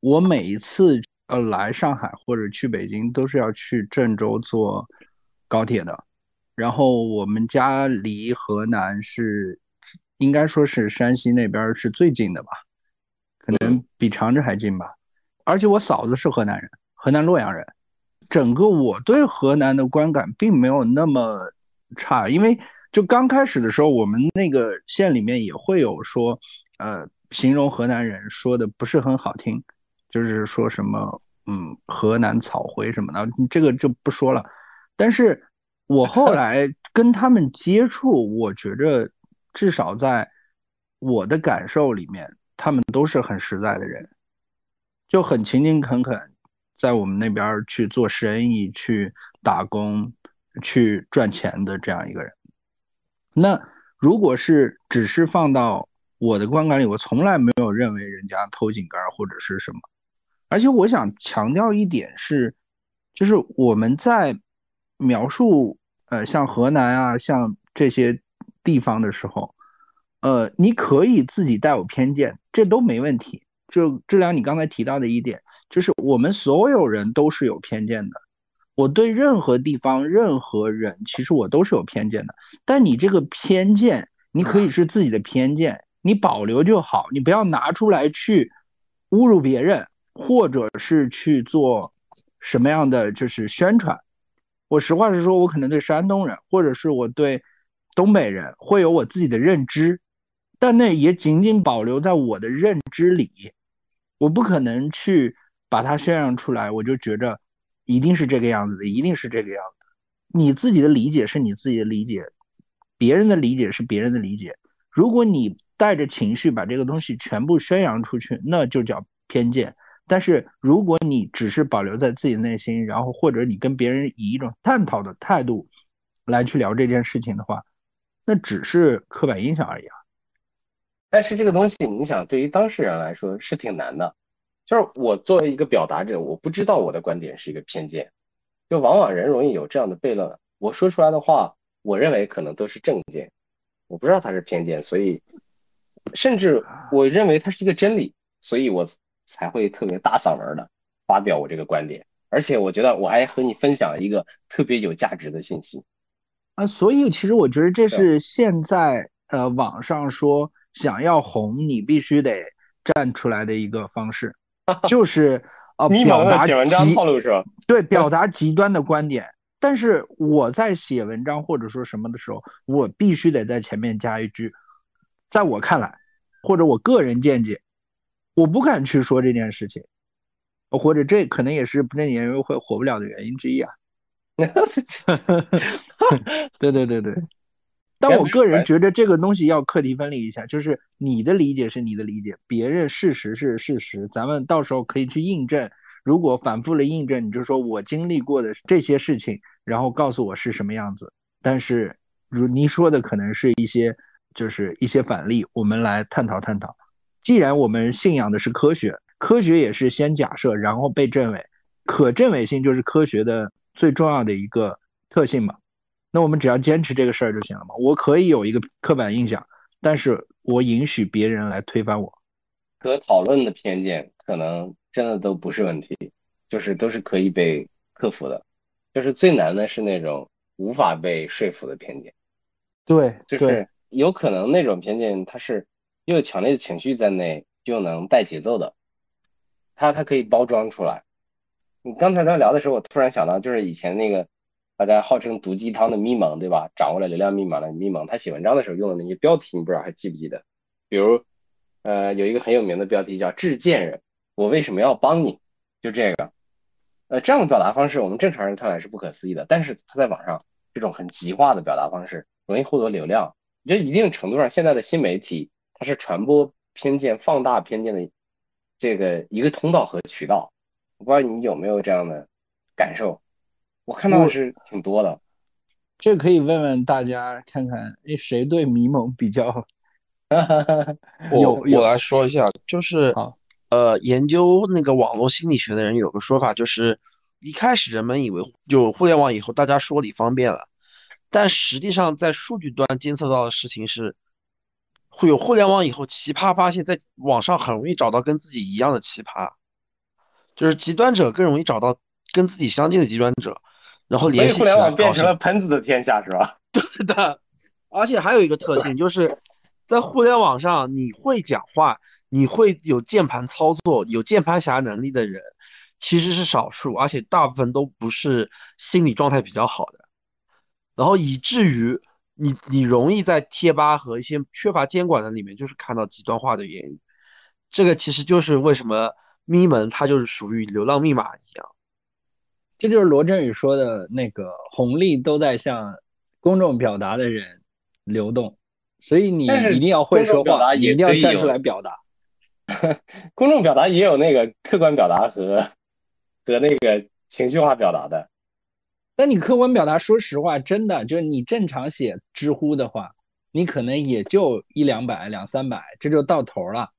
Speaker 1: 我每一次呃来上海或者去北京都是要去郑州坐高铁的。然后我们家离河南是，应该说是山西那边是最近的吧，可能比长治还近吧。而且我嫂子是河南人，河南洛阳人。整个我对河南的观感并没有那么差，因为就刚开始的时候，我们那个县里面也会有说，呃，形容河南人说的不是很好听，就是说什么，嗯，河南草灰什么的，这个就不说了。但是。我后 来跟他们接触，我觉着至少在我的感受里面，他们都是很实在的人，就很勤勤恳恳，在我们那边去做生意、去打工、去赚钱的这样一个人。那如果是只是放到我的观感里，我从来没有认为人家偷井盖或者是什么。而且我想强调一点是，就是我们在。描述呃，像河南啊，像这些地方的时候，呃，你可以自己带有偏见，这都没问题。就治疗，你刚才提到的一点，就是我们所有人都是有偏见的。我对任何地方、任何人，其实我都是有偏见的。但你这个偏见，你可以是自己的偏见，你保留就好，你不要拿出来去侮辱别人，或者是去做什么样的就是宣传。我实话实说，我可能对山东人，或者是我对东北人会有我自己的认知，但那也仅仅保留在我的认知里，我不可能去把它宣扬出来。我就觉着一定是这个样子的，一定是这个样子。你自己的理解是你自己的理解，别人的理解是别人的理解。如果你带着情绪把这个东西全部宣扬出去，那就叫偏见。但是如果你只是保留在自己内心，然后或者你跟别人以一种探讨的态度来去聊这件事情的话，那只是刻板印象而已啊。
Speaker 2: 但是这个东西，你想对于当事人来说是挺难的。就是我作为一个表达者，我不知道我的观点是一个偏见，就往往人容易有这样的悖论。我说出来的话，我认为可能都是正见，我不知道它是偏见，所以甚至我认为它是一个真理，所以我。才会特别大嗓门的发表我这个观点，而且我觉得我还和你分享一个特别有价值的信息
Speaker 1: 啊，所以其实我觉得这是现在呃网上说想要红你必须得站出来的一个方式，就是呃表达
Speaker 2: 写文章套路是吧？
Speaker 1: 对，表达极端的观点。但是我在写文章或者说什么的时候，我必须得在前面加一句，在我看来，或者我个人见解。我不敢去说这件事情，或者这可能也是不正经研究会火不了的原因之一啊。对对对对，但我个人觉得这个东西要课题分离一下，就是你的理解是你的理解，别人事实是事实，咱们到时候可以去印证。如果反复的印证，你就说我经历过的这些事情，然后告诉我是什么样子。但是如您说的，可能是一些就是一些反例，我们来探讨探讨。既然我们信仰的是科学，科学也是先假设，然后被证伪，可证伪性就是科学的最重要的一个特性嘛。那我们只要坚持这个事儿就行了嘛。我可以有一个刻板印象，但是我允许别人来推翻我。
Speaker 2: 可讨论的偏见可能真的都不是问题，就是都是可以被克服的。就是最难的是那种无法被说服的偏见。
Speaker 1: 对，
Speaker 2: 就是有可能那种偏见它是。又有强烈的情绪在内，又能带节奏的，它它可以包装出来。你刚才在聊的时候，我突然想到，就是以前那个大家号称毒鸡汤的咪蒙，对吧？掌握了流量密码的咪蒙，他写文章的时候用的那些标题，你不知道还记不记得？比如，呃，有一个很有名的标题叫“致贱人”，我为什么要帮你？就这个，呃，这样的表达方式，我们正常人看来是不可思议的，但是他在网上这种很极化的表达方式，容易获得流量。我觉得一定程度上，现在的新媒体。它是传播偏见、放大偏见的这个一个通道和渠道，我不知道你有没有这样的感受？我看到的是挺多的。
Speaker 1: 这可以问问大家看看，哎，谁对迷蒙比较？
Speaker 8: 我我来说一下，就是呃，研究那个网络心理学的人有个说法，就是一开始人们以为有互联网以后，大家说理方便了，但实际上在数据端监测到的事情是，会有互联网以后，奇葩发现在网上很容易找到跟自己一样的奇葩，就是极端者更容易找到跟自己相近的极端者。然后联系
Speaker 2: 互联网变成了喷子的天下，是吧？
Speaker 8: 对的，而且还有一个特性，就是在互联网上，你会讲话，你会有键盘操作、有键盘侠能力的人，其实是少数，而且大部分都不是心理状态比较好的。然后以至于你你容易在贴吧和一些缺乏监管的里面，就是看到极端化的言语。这个其实就是为什么咪蒙它就是属于流浪密码一样。
Speaker 1: 这就是罗振宇说的那个红利都在向公众表达的人流动，所以你一定要会说话，一定要站出来表达。
Speaker 2: 公众表达也有那个客观表达和和那个情绪化表达的。
Speaker 1: 但你客观表达，说实话，真的就是你正常写知乎的话，你可能也就一两百、两三百，这就到头了。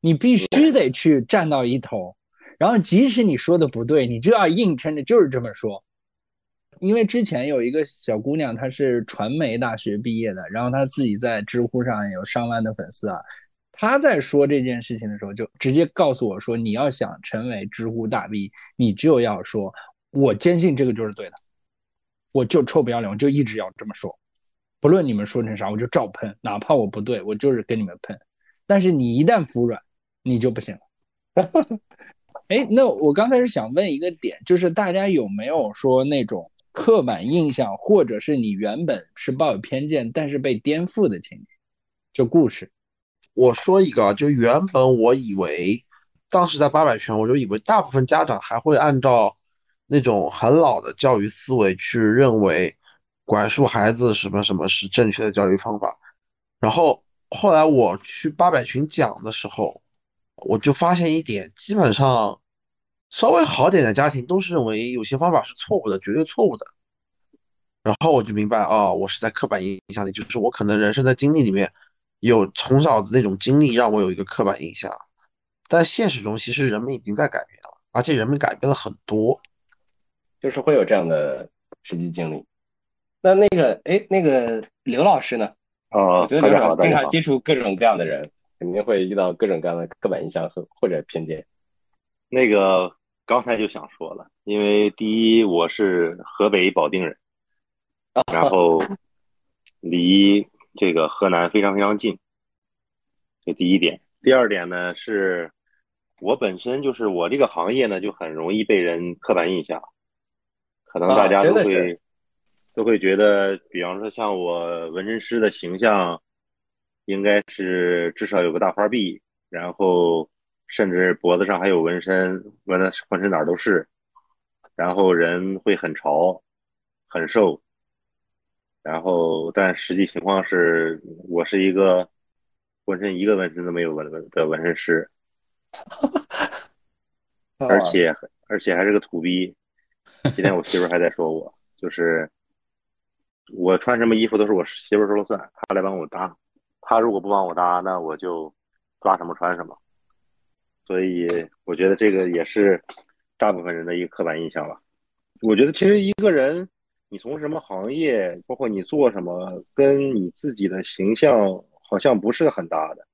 Speaker 1: 你必须得去站到一头。然后，即使你说的不对，你就要硬撑着，就是这么说。因为之前有一个小姑娘，她是传媒大学毕业的，然后她自己在知乎上有上万的粉丝啊。她在说这件事情的时候，就直接告诉我说：“你要想成为知乎大 V，你就要说，我坚信这个就是对的，我就臭不要脸，我就一直要这么说，不论你们说成啥，我就照喷，哪怕我不对，我就是跟你们喷。但是你一旦服软，你就不行了。”哎，那我刚才是想问一个点，就是大家有没有说那种刻板印象，或者是你原本是抱有偏见，但是被颠覆的情节？就故事，
Speaker 8: 我说一个，就原本我以为，当时在八百圈，我就以为大部分家长还会按照那种很老的教育思维去认为，管束孩子什么什么是正确的教育方法。然后后来我去八百群讲的时候。我就发现一点，基本上稍微好点的家庭都是认为有些方法是错误的，绝对错误的。然后我就明白，哦，我是在刻板印象里，就是我可能人生的经历里面有从小的那种经历让我有一个刻板印象。但现实中，其实人们已经在改变了，而且人们改变了很多，
Speaker 2: 就是会有这样的实际经历。那那个，哎，那个刘老师呢？
Speaker 9: 啊，
Speaker 2: 我觉得刘老师经常接触各种各样的人。肯定会遇到各种各样的刻板印象和或者偏见。
Speaker 10: 那个刚才就想说了，因为第一我是河北保定人，然后离这个河南非常非常近，这第一点。第二点呢是，我本身就是我这个行业呢就很容易被人刻板印象，可能大家都会都会觉得，比方说像我纹身师的形象。应该是至少有个大花臂，然后甚至脖子上还有纹身，纹的浑身哪儿都是，然后人会很潮，很瘦，然后但实际情况是我是一个浑身一个纹身都没有纹的纹身师，而且而且还是个土逼。今天我媳妇还在说我，就是我穿什么衣服都是我媳妇说了算，她来帮我搭。他如果不帮我搭，那我就抓什么穿什么。所以我觉得这个也是大部分人的一个刻板印象了。我觉得其实一个人你从什么行业，包括你做什么，跟你自己的形象好像不是很搭的。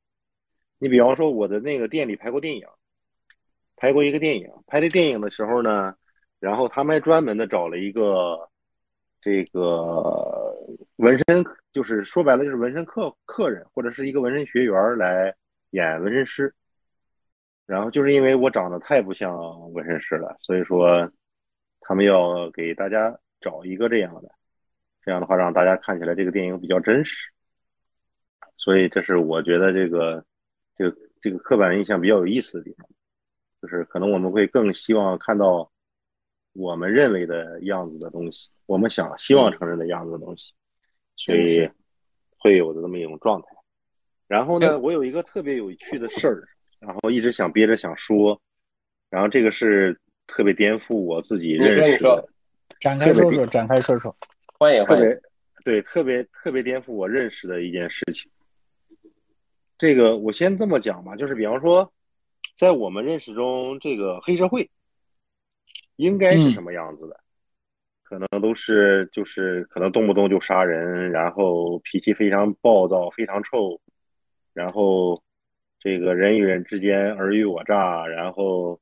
Speaker 10: 你比方说我的那个店里拍过电影，拍过一个电影，拍这电影的时候呢，然后他们还专门的找了一个这个纹身。就是说白了，就是纹身客客人或者是一个纹身学员来演纹身师，然后就是因为我长得太不像纹身师了，所以说他们要给大家找一个这样的，这样的话让大家看起来这个电影比较真实。所以这是我觉得这个这个这个刻板印象比较有意思的地方，就是可能我们会更希望看到我们认为的样子的东西，我们想希望承认的样子的东西。所以会有的这么一种状态，然后呢，我有一个特别有趣的事儿，然后一直想憋着想说，然后这个是特别颠覆我自己认识的，
Speaker 1: 展开说说，展开说说，
Speaker 2: 欢迎欢迎。
Speaker 10: 对，特别特别颠覆我认识的一件事情。这个我先这么讲吧，就是比方说，在我们认识中，这个黑社会应该是什么样子的？可能都是就是可能动不动就杀人，然后脾气非常暴躁，非常臭，然后这个人与人之间尔虞我诈，然后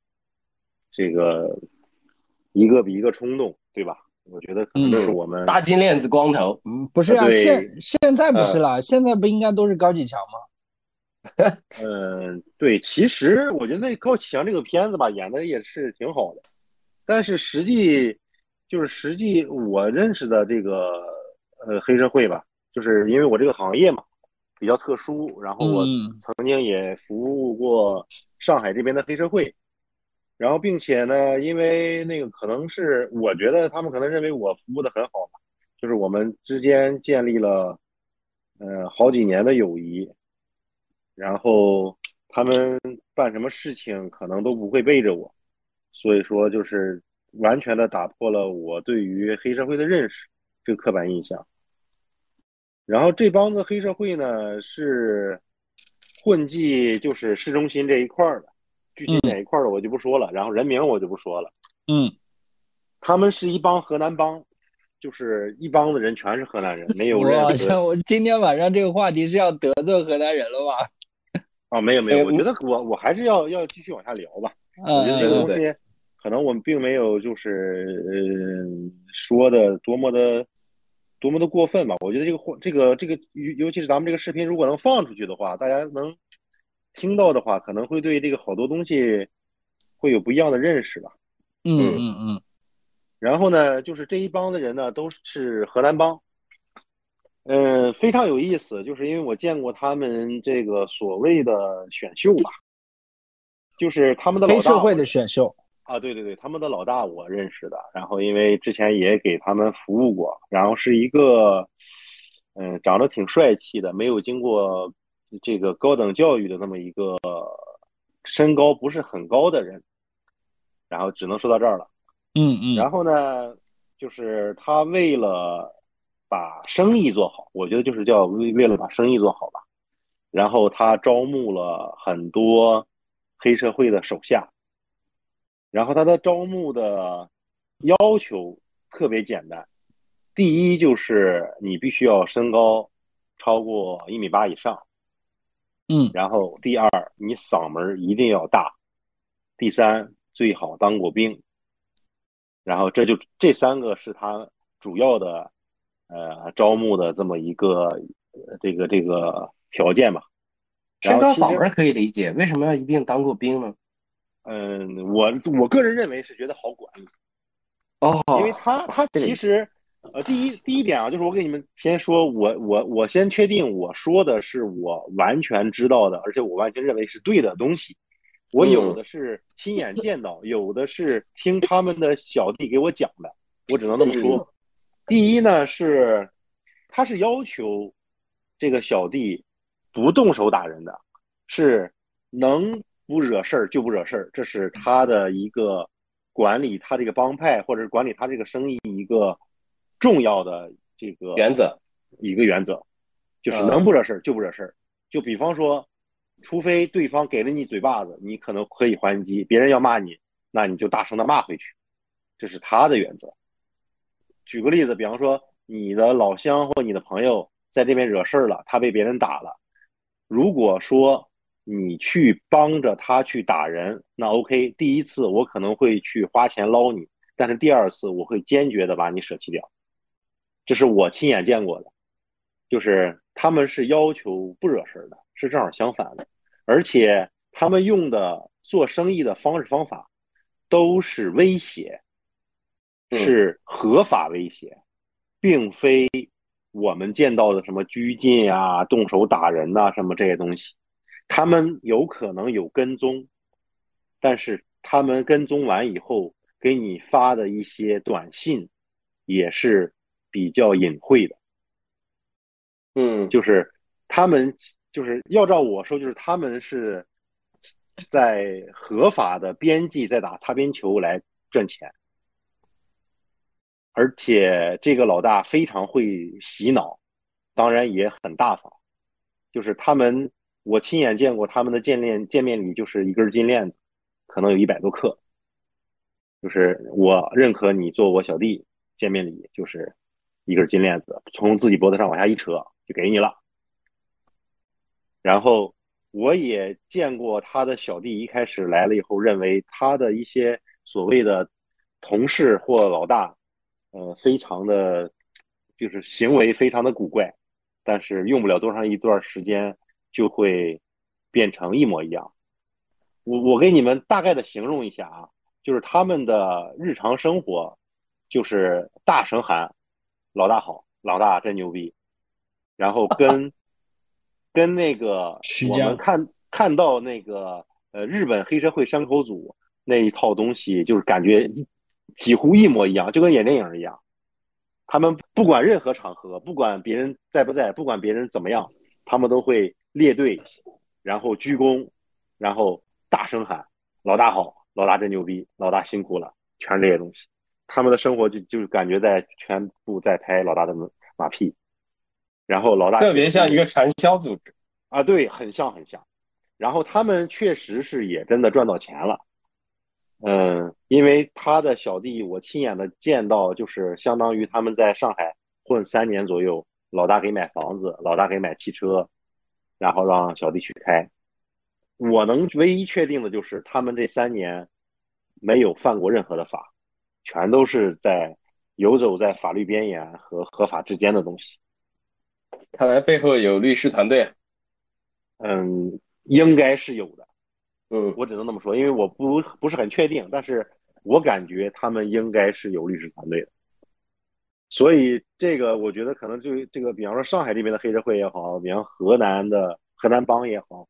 Speaker 10: 这个一个比一个冲动，对吧？我觉得可能是我们
Speaker 2: 大金链子、光头，
Speaker 1: 嗯，不是啊，现现在不是了，现在不应该都是高启强
Speaker 10: 吗？嗯，对，其实我觉得那高启强这个片子吧，演的也是挺好的，但是实际就是实际我认识的这个呃黑社会吧，就是因为我这个行业嘛比较特殊，然后我曾经也服务过上海这边的黑社会。然后，并且呢，因为那个可能是我觉得他们可能认为我服务的很好嘛，就是我们之间建立了，呃，好几年的友谊。然后他们办什么事情可能都不会背着我，所以说就是完全的打破了我对于黑社会的认识，这个刻板印象。然后这帮子黑社会呢是混迹就是市中心这一块儿的。具体哪一块儿的我就不说了，然后人名我就不说了。
Speaker 1: 嗯，
Speaker 10: 他们是一帮河南帮，就是一帮子人全是河南人，没有人。
Speaker 1: 我我今天晚上这个话题是要得罪河南人了吧？
Speaker 10: 啊，没有没有，我觉得我我还是要要继续往下聊吧。我觉得这个东西可能我们并没有就是呃说的多么的多么的过分吧。我觉得这个这个这个尤尤其是咱们这个视频如果能放出去的话，大家能。听到的话，可能会对这个好多东西会有不一样的认识吧。
Speaker 1: 嗯嗯嗯。
Speaker 10: 然后呢，就是这一帮的人呢，都是荷兰帮。嗯，非常有意思，就是因为我见过他们这个所谓的选秀吧，就是他们的老大。
Speaker 1: 黑社会的选秀
Speaker 10: 啊，对对对，他们的老大我认识的。然后因为之前也给他们服务过，然后是一个嗯，长得挺帅气的，没有经过。这个高等教育的那么一个身高不是很高的人，然后只能说到这儿了。
Speaker 1: 嗯嗯。
Speaker 10: 然后呢，就是他为了把生意做好，我觉得就是叫为为了把生意做好吧。然后他招募了很多黑社会的手下，然后他的招募的要求特别简单，第一就是你必须要身高超过一米八以上。
Speaker 1: 嗯，
Speaker 10: 然后第二，你嗓门一定要大；第三，最好当过兵。然后这就这三个是他主要的呃招募的这么一个这个这个条件吧。
Speaker 2: 身高嗓门可以理解，为什么要一定当过兵呢？
Speaker 10: 嗯，我我个人认为是觉得好管理。
Speaker 2: 哦，
Speaker 10: 因为他他其实。呃，第一第一点啊，就是我给你们先说，我我我先确定我说的是我完全知道的，而且我完全认为是对的东西。我有的是亲眼见到，有的是听他们的小弟给我讲的，我只能这么说。第一呢是，他是要求这个小弟不动手打人的，是能不惹事儿就不惹事儿，这是他的一个管理他这个帮派或者是管理他这个生意一个。重要的这个
Speaker 2: 原则，
Speaker 10: 一个原则，就是能不惹事儿就不惹事儿。就比方说，除非对方给了你嘴巴子，你可能可以还击；别人要骂你，那你就大声的骂回去，这是他的原则。举个例子，比方说你的老乡或你的朋友在这边惹事儿了，他被别人打了。如果说你去帮着他去打人，那 OK，第一次我可能会去花钱捞你，但是第二次我会坚决的把你舍弃掉。这是我亲眼见过的，就是他们是要求不惹事儿的，是正好相反的，而且他们用的做生意的方式方法都是威胁，是合法威胁，并非我们见到的什么拘禁啊、动手打人呐什么这些东西。他们有可能有跟踪，但是他们跟踪完以后给你发的一些短信也是。比较隐晦的，
Speaker 2: 嗯，
Speaker 10: 就是他们就是要照我说，就是他们是在合法的边际在打擦边球来赚钱，而且这个老大非常会洗脑，当然也很大方。就是他们，我亲眼见过他们的见面见面礼，就是一根金链子，可能有一百多克。就是我认可你做我小弟，见面礼就是一根金链子，从自己脖子上往下一扯就给你了。然后我也见过他的小弟一开始来了以后，认为他的一些所谓的同事或老大，呃，非常的，就是行为非常的古怪。但是用不了多长一段时间，就会变成一模一样。我我给你们大概的形容一下啊，就是他们的日常生活，就是大声喊“老大好，老大真牛逼”，然后跟 跟那个我们看看到那个呃日本黑社会山口组那一套东西，就是感觉几乎一模一样，就跟演电影一样。他们不管任何场合，不管别人在不在，不管别人怎么样，他们都会列队，然后鞠躬，然后大声喊“老大好，老大真牛逼，老大辛苦了”，全是这些东西。他们的生活就就是感觉在全部在拍老大的马屁，然后老大
Speaker 2: 特别像一个传销组织
Speaker 10: 啊，对，很像很像。然后他们确实是也真的赚到钱了。嗯，因为他的小弟，我亲眼的见到，就是相当于他们在上海混三年左右，老大给买房子，老大给买汽车，然后让小弟去开。我能唯一确定的就是他们这三年没有犯过任何的法，全都是在游走在法律边缘和合法之间的东西。
Speaker 2: 看来背后有律师团队。
Speaker 10: 嗯，应该是有的。
Speaker 2: 嗯，
Speaker 10: 我只能那么说，因为我不不是很确定，但是我感觉他们应该是有律师团队的，所以这个我觉得可能就这个，比方说上海这边的黑社会也好，比方河南的河南帮也好，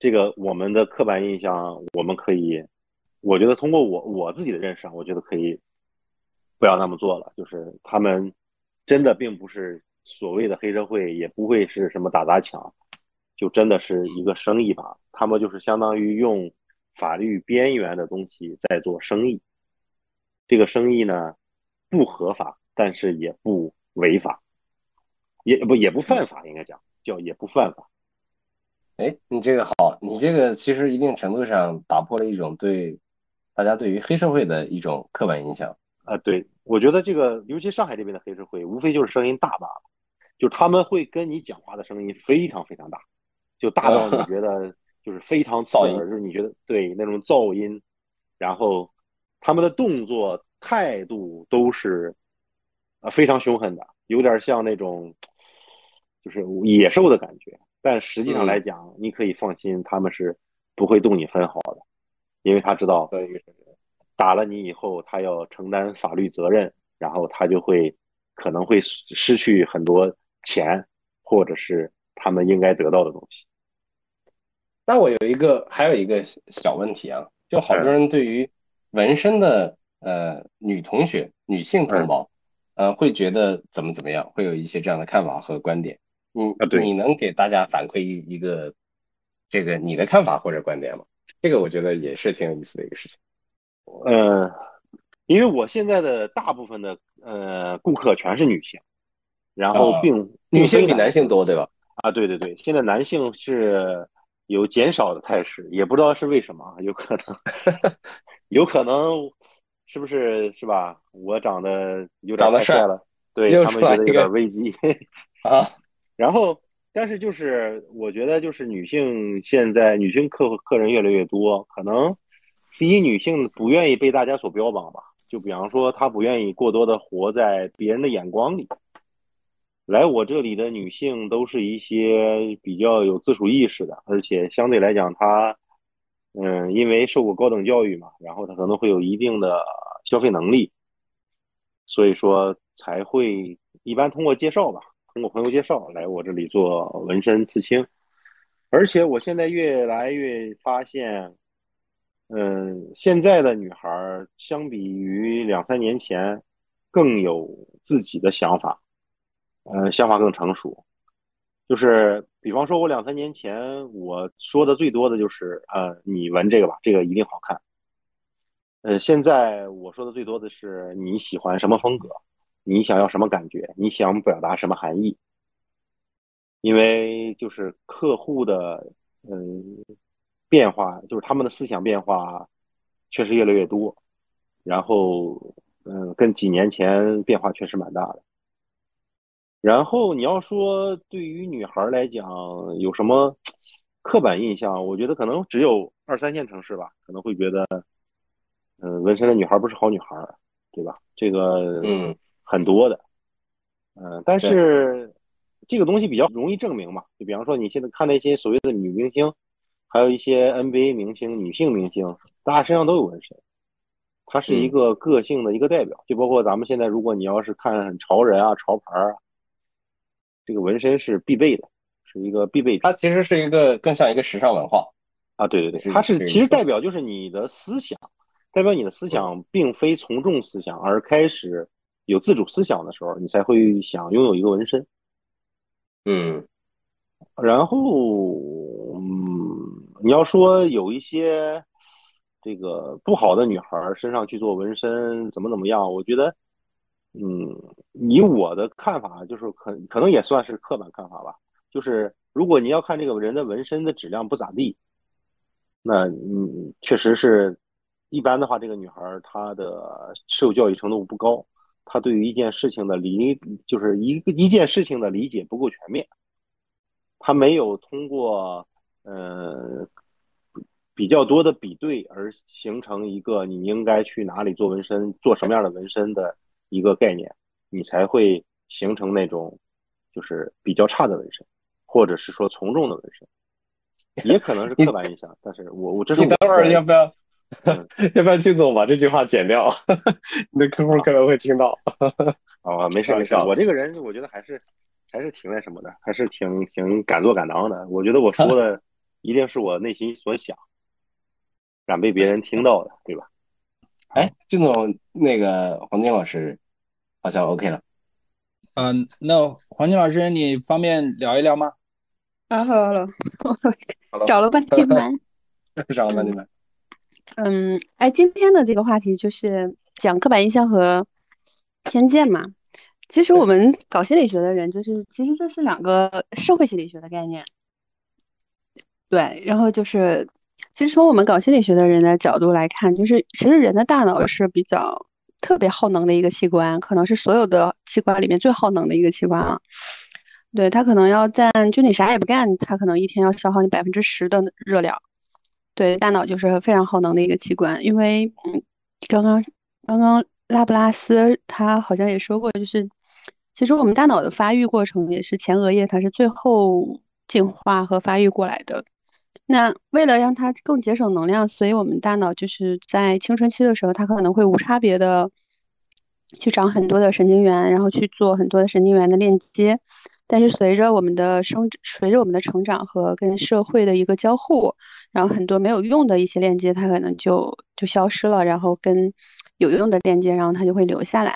Speaker 10: 这个我们的刻板印象，我们可以，我觉得通过我我自己的认识，我觉得可以不要那么做了，就是他们真的并不是所谓的黑社会，也不会是什么打砸抢。就真的是一个生意吧，他们就是相当于用法律边缘的东西在做生意。这个生意呢不合法，但是也不违法，也不也不犯法，应该讲叫也不犯法。
Speaker 2: 哎，你这个好，你这个其实一定程度上打破了一种对大家对于黑社会的一种刻板印象
Speaker 10: 啊。对，我觉得这个尤其上海这边的黑社会，无非就是声音大罢了，就他们会跟你讲话的声音非常非常大。就大到你觉得 就是非常噪音，就是你觉得对那种噪音，然后他们的动作态度都是呃非常凶狠的，有点像那种就是野兽的感觉。但实际上来讲，你可以放心，他们是不会动你分毫的，因为他知道打了你以后，他要承担法律责任，然后他就会可能会失去很多钱，或者是他们应该得到的东西。
Speaker 2: 那我有一个，还有一个小问题啊，就好多人对于纹身的呃女同学、女性同胞，呃，会觉得怎么怎么样，会有一些这样的看法和观点。嗯，你能给大家反馈一一个这个你的看法或者观点吗？这个我觉得也是挺有意思的一个事情。
Speaker 10: 呃，因为我现在的大部分的呃顾客全是女性，然后并
Speaker 2: 女性比男性多，对吧？
Speaker 10: 啊，对对对，现在男性是。有减少的态势，也不知道是为什么，有可能，有可能是不是是吧？我长得有点太帅了，对他们觉得有点危机
Speaker 2: 啊。
Speaker 10: 然后，但是就是我觉得，就是女性现在女性客客人越来越多，可能第一，女性不愿意被大家所标榜吧，就比方说她不愿意过多的活在别人的眼光里。来我这里的女性都是一些比较有自主意识的，而且相对来讲，她，嗯，因为受过高等教育嘛，然后他可能会有一定的消费能力，所以说才会一般通过介绍吧，通过朋友介绍来我这里做纹身刺青，而且我现在越来越发现，嗯，现在的女孩相比于两三年前更有自己的想法。呃，想法更成熟，就是比方说，我两三年前我说的最多的就是，呃，你纹这个吧，这个一定好看。呃，现在我说的最多的是你喜欢什么风格，你想要什么感觉，你想表达什么含义。因为就是客户的嗯变化，就是他们的思想变化确实越来越多，然后嗯跟几年前变化确实蛮大的。然后你要说对于女孩来讲有什么刻板印象，我觉得可能只有二三线城市吧，可能会觉得嗯纹身的女孩不是好女孩，对吧？这个
Speaker 2: 嗯
Speaker 10: 很多的，嗯，但是。这个东西比较容易证明嘛，就比方说你现在看那些所谓的女明星，还有一些 NBA 明星、女性明星，大家身上都有纹身，它是一个个性的一个代表。就包括咱们现在，如果你要是看潮人啊、潮牌啊，这个纹身是必备的，是一个必备。
Speaker 2: 它其实是一个更像一个时尚文化
Speaker 10: 啊，对对对，它是其实代表就是你的思想，代表你的思想并非从众思想，而开始有自主思想的时候，你才会想拥有一个纹身。
Speaker 2: 嗯，
Speaker 10: 然后嗯，你要说有一些这个不好的女孩身上去做纹身，怎么怎么样？我觉得，嗯，以我的看法，就是可可能也算是刻板看法吧。就是如果你要看这个人的纹身的质量不咋地，那嗯，确实是一般的话，这个女孩她的受教育程度不高。她对于一件事情的理，就是一个一件事情的理解不够全面，他没有通过呃比较多的比对而形成一个你应该去哪里做纹身，做什么样的纹身的一个概念，你才会形成那种就是比较差的纹身，或者是说从众的纹身，也可能是 刻板印象。但是我我这是
Speaker 2: 你等会儿要不要？要不要俊总把这句话剪掉？你的客户可能会听到。
Speaker 10: 哦，没事没事，我这个人我觉得还是还是挺那什么的，还是挺挺敢做敢当的。我觉得我说的一定是我内心所想，敢被别人听到的，对吧？
Speaker 2: 哎，俊总，那个黄金老师好像 OK 了。
Speaker 1: 嗯，那黄金老师，你方便聊一聊吗？
Speaker 11: 啊，好了好了，找了半天难，
Speaker 2: 找了半天难。
Speaker 11: 嗯，哎，今天的这个话题就是讲刻板印象和偏见嘛。其实我们搞心理学的人，就是其实这是两个社会心理学的概念。对，然后就是，其实从我们搞心理学的人的角度来看，就是其实人的大脑是比较特别耗能的一个器官，可能是所有的器官里面最耗能的一个器官了。对，它可能要占，就你啥也不干，它可能一天要消耗你百分之十的热量。对，大脑就是非常耗能的一个器官，因为嗯，刚刚刚刚拉布拉斯他好像也说过，就是其实我们大脑的发育过程也是前额叶，它是最后进化和发育过来的。那为了让它更节省能量，所以我们大脑就是在青春期的时候，它可能会无差别的去长很多的神经元，然后去做很多的神经元的链接。但是随着我们的生，随着我们的成长和跟社会的一个交互，然后很多没有用的一些链接，它可能就就消失了，然后跟有用的链接，然后它就会留下来。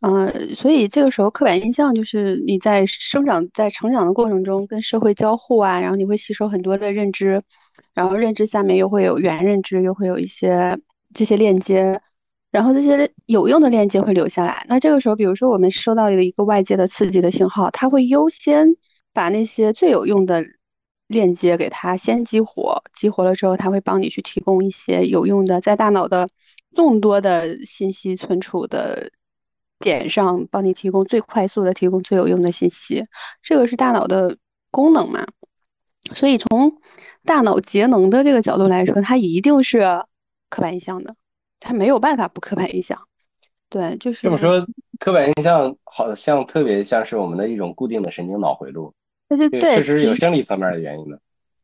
Speaker 11: 嗯，所以这个时候刻板印象就是你在生长、在成长的过程中跟社会交互啊，然后你会吸收很多的认知，然后认知下面又会有原认知，又会有一些这些链接。然后这些有用的链接会留下来。那这个时候，比如说我们收到了一个外界的刺激的信号，它会优先把那些最有用的链接给它先激活。激活了之后，它会帮你去提供一些有用的，在大脑的众多的信息存储的点上，帮你提供最快速的提供最有用的信息。这个是大脑的功能嘛？所以从大脑节能的这个角度来说，它一定是刻板印象的。它没有办法不刻板印象，对，就是
Speaker 2: 这么说，刻板印象好像特别像是我们的一种固定的神经脑回路，
Speaker 11: 对对对，
Speaker 2: 确实有生理层面的原因的。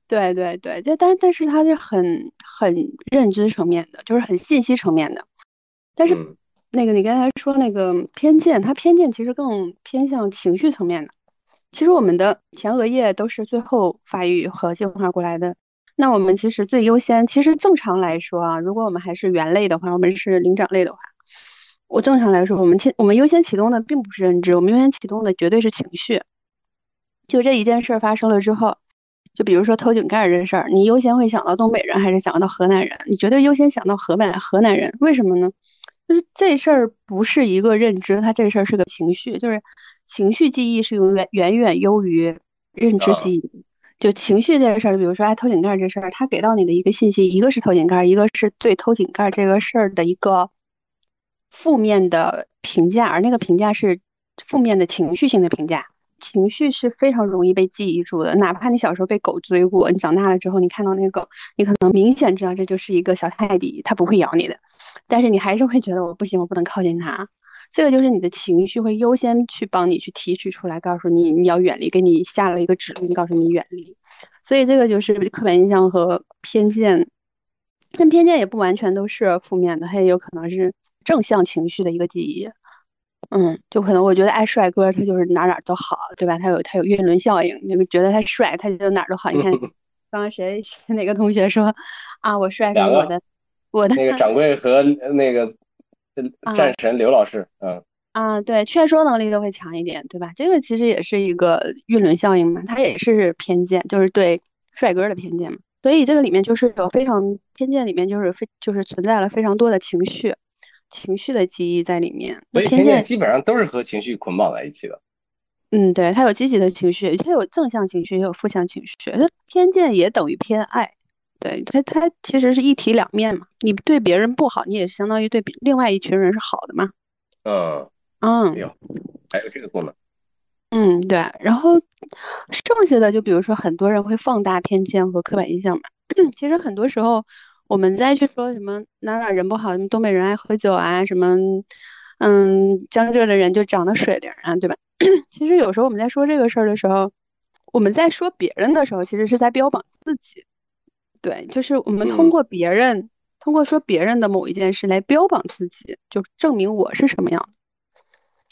Speaker 11: 对对对，这但但是它是很很认知层面的，就是很信息层面的。但是那个你刚才说那个偏见，它偏见其实更偏向情绪层面的。其实我们的前额叶都是最后发育和进化过来的。那我们其实最优先，其实正常来说啊，如果我们还是猿类的话，我们是灵长类的话，我正常来说，我们先我们优先启动的并不是认知，我们优先启动的绝对是情绪。就这一件事发生了之后，就比如说偷井盖这事儿，你优先会想到东北人还是想到河南人？你绝对优先想到河北河南人，为什么呢？就是这事儿不是一个认知，它这事儿是个情绪，就是情绪记忆是永远远远优于认知记忆。就情绪这个事儿，比如说哎偷井盖这事儿，他给到你的一个信息，一个是偷井盖，一个是对偷井盖这个事儿的一个负面的评价，而那个评价是负面的情绪性的评价。情绪是非常容易被记忆住的，哪怕你小时候被狗追过，你长大了之后，你看到那个狗，你可能明显知道这就是一个小泰迪，它不会咬你的，但是你还是会觉得我不行，我不能靠近它。这个就是你的情绪会优先去帮你去提取出来，告诉你你要远离，给你下了一个指令，告诉你远离。所以这个就是刻板印象和偏见，但偏见也不完全都是负面的，它也有可能是正向情绪的一个记忆。嗯，就可能我觉得爱帅哥，他就是哪哪都好，对吧？他有他有晕轮效应，那个觉得他帅，他就哪儿都好。你看 刚刚谁哪个同学说啊，我帅是我的我的
Speaker 2: 那个掌柜和那个。战神刘老师，嗯
Speaker 11: 啊，对，劝说能力都会强一点，对吧？这个其实也是一个晕轮效应嘛，它也是偏见，就是对帅哥的偏见嘛。所以这个里面就是有非常偏见，里面就是非就是存在了非常多的情绪，情绪的记忆在里面。
Speaker 2: 所以偏见基本上都是和情绪捆绑在一起的。
Speaker 11: 嗯，对，它有积极的情绪，它有正向情绪，也有负向情绪。那偏见也等于偏爱。对他，他其实是一体两面嘛。你对别人不好，你也相当于对比另外一群人是好的嘛。
Speaker 2: 嗯
Speaker 11: 嗯，
Speaker 2: 有，还有这个功能。
Speaker 11: 嗯，对。然后剩下的就比如说，很多人会放大偏见和刻板印象嘛。其实很多时候，我们再去说什么哪哪人不好，什么东北人爱喝酒啊，什么嗯江浙的人就长得水灵啊，对吧？其实有时候我们在说这个事儿的时候，我们在说别人的时候，其实是在标榜自己。对，就是我们通过别人，通过说别人的某一件事来标榜自己，就证明我是什么样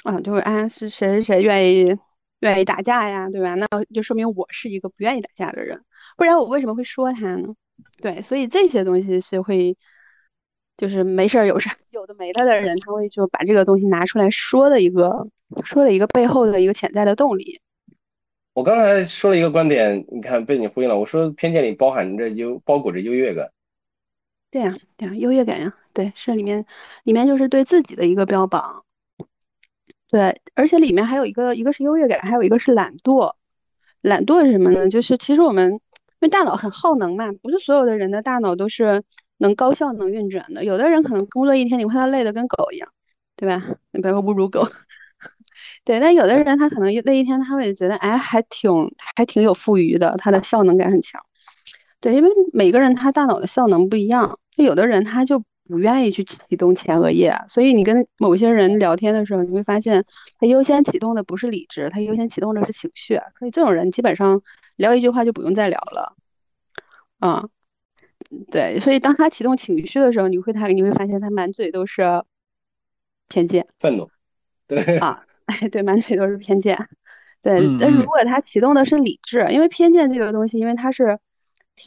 Speaker 11: 啊，就是啊，是谁谁谁愿意愿意打架呀，对吧？那就说明我是一个不愿意打架的人，不然我为什么会说他呢？对，所以这些东西是会，就是没事儿有事有的没的的人，他会就把这个东西拿出来说的一个说的一个背后的一个潜在的动力。
Speaker 2: 我刚才说了一个观点，你看被你呼应了。我说偏见里包含着优，包裹着优越感。
Speaker 11: 对呀，对呀，优越感呀，对，是里面，里面就是对自己的一个标榜。对，而且里面还有一个，一个是优越感，还有一个是懒惰。懒惰是什么呢？就是其实我们因因为大脑很耗能嘛，不是所有的人的大脑都是能高效能运转的。有的人可能工作一天，你看他累的跟狗一样，对吧？你不要侮辱狗。对，但有的人他可能那一天他会觉得，哎，还挺还挺有富余的，他的效能感很强。对，因为每个人他大脑的效能不一样，那有的人他就不愿意去启动前额叶，所以你跟某些人聊天的时候，你会发现他优先启动的不是理智，他优先启动的是情绪。所以这种人基本上聊一句话就不用再聊了。啊，对，所以当他启动情绪的时候，你会他你会发现他满嘴都是偏见、
Speaker 2: 愤怒，对
Speaker 11: 啊。哎，对，满嘴都是偏见。对，但是如果他启动的是理智，因为偏见这个东西，因为它是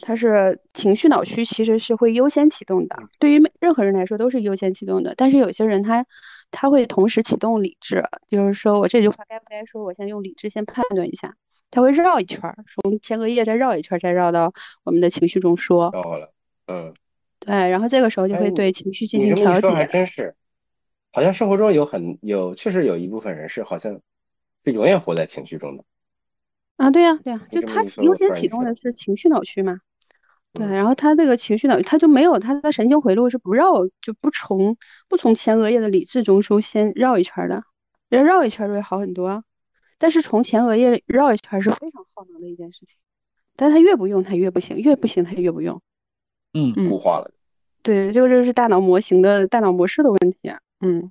Speaker 11: 它是情绪脑区，其实是会优先启动的。对于任何人来说都是优先启动的。但是有些人他他会同时启动理智，就是说我这句话该不该说，我先用理智先判断一下。他会绕一圈儿，从前额叶再绕一圈，再绕到我们的情绪中说。
Speaker 2: 绕了，嗯，
Speaker 11: 对，然后这个时候就会对情绪进行调节。
Speaker 2: 还真是。好像生活中有很有，确实有一部分人是好像是永远活在情绪中的
Speaker 11: 啊，对呀，对呀，就他优先启动的是情绪脑区嘛，对，然后他这个情绪脑他就没有他的神经回路是不绕就不从不从前额叶的理智中枢先绕一圈的，要绕一圈就会好很多，但是从前额叶绕一圈是非常耗能的一件事情，但他越不用他越不行，越不行他越不用，
Speaker 1: 嗯，
Speaker 2: 固化了，
Speaker 11: 对，这个就是大脑模型的大脑模式的问题。嗯，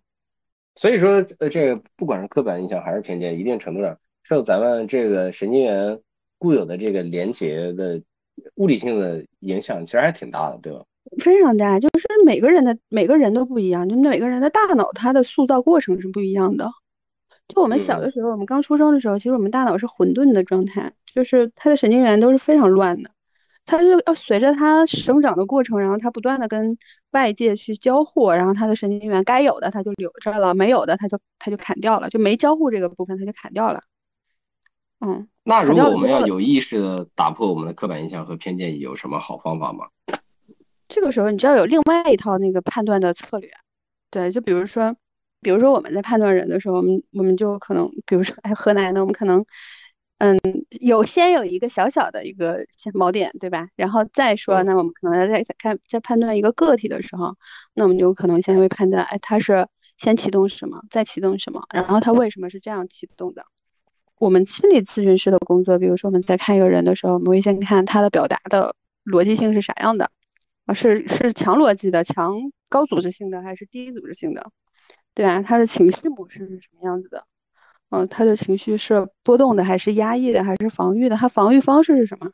Speaker 2: 所以说，呃，这个不管是刻板印象还是偏见，一定程度上受咱们这个神经元固有的这个连接的物理性的影响，其实还挺大的，对吧？
Speaker 11: 非常大，就是每个人的每个人都不一样，就每个人的大脑它的塑造过程是不一样的。就我们小的时候，我们刚出生的时候，其实我们大脑是混沌的状态，就是它的神经元都是非常乱的。它就要随着它生长的过程，然后它不断的跟外界去交互，然后它的神经元该有的它就留着了，没有的它就它就砍掉了，就没交互这个部分它就砍掉了。嗯，
Speaker 2: 那如果我们要有意识的打破我们的刻板印象和偏见，有什么好方法吗？
Speaker 11: 这个时候，你就要有另外一套那个判断的策略。对，就比如说，比如说我们在判断人的时候，我们我们就可能，比如说哎，河南的，我们可能，嗯，有先有一个小小的一个锚点，对吧？然后再说，那我们可能在在看在判断一个个体的时候，那我们就可能先会判断，哎，他是先启动什么，再启动什么，然后他为什么是这样启动的？我们心理咨询师的工作，比如说我们在看一个人的时候，我们会先看他的表达的逻辑性是啥样的啊？是是强逻辑的、强高组织性的，还是低组织性的？对吧？他的情绪模式是什么样子的？嗯，他的情绪是波动的，还是压抑的，还是防御的？他防御方式是什么？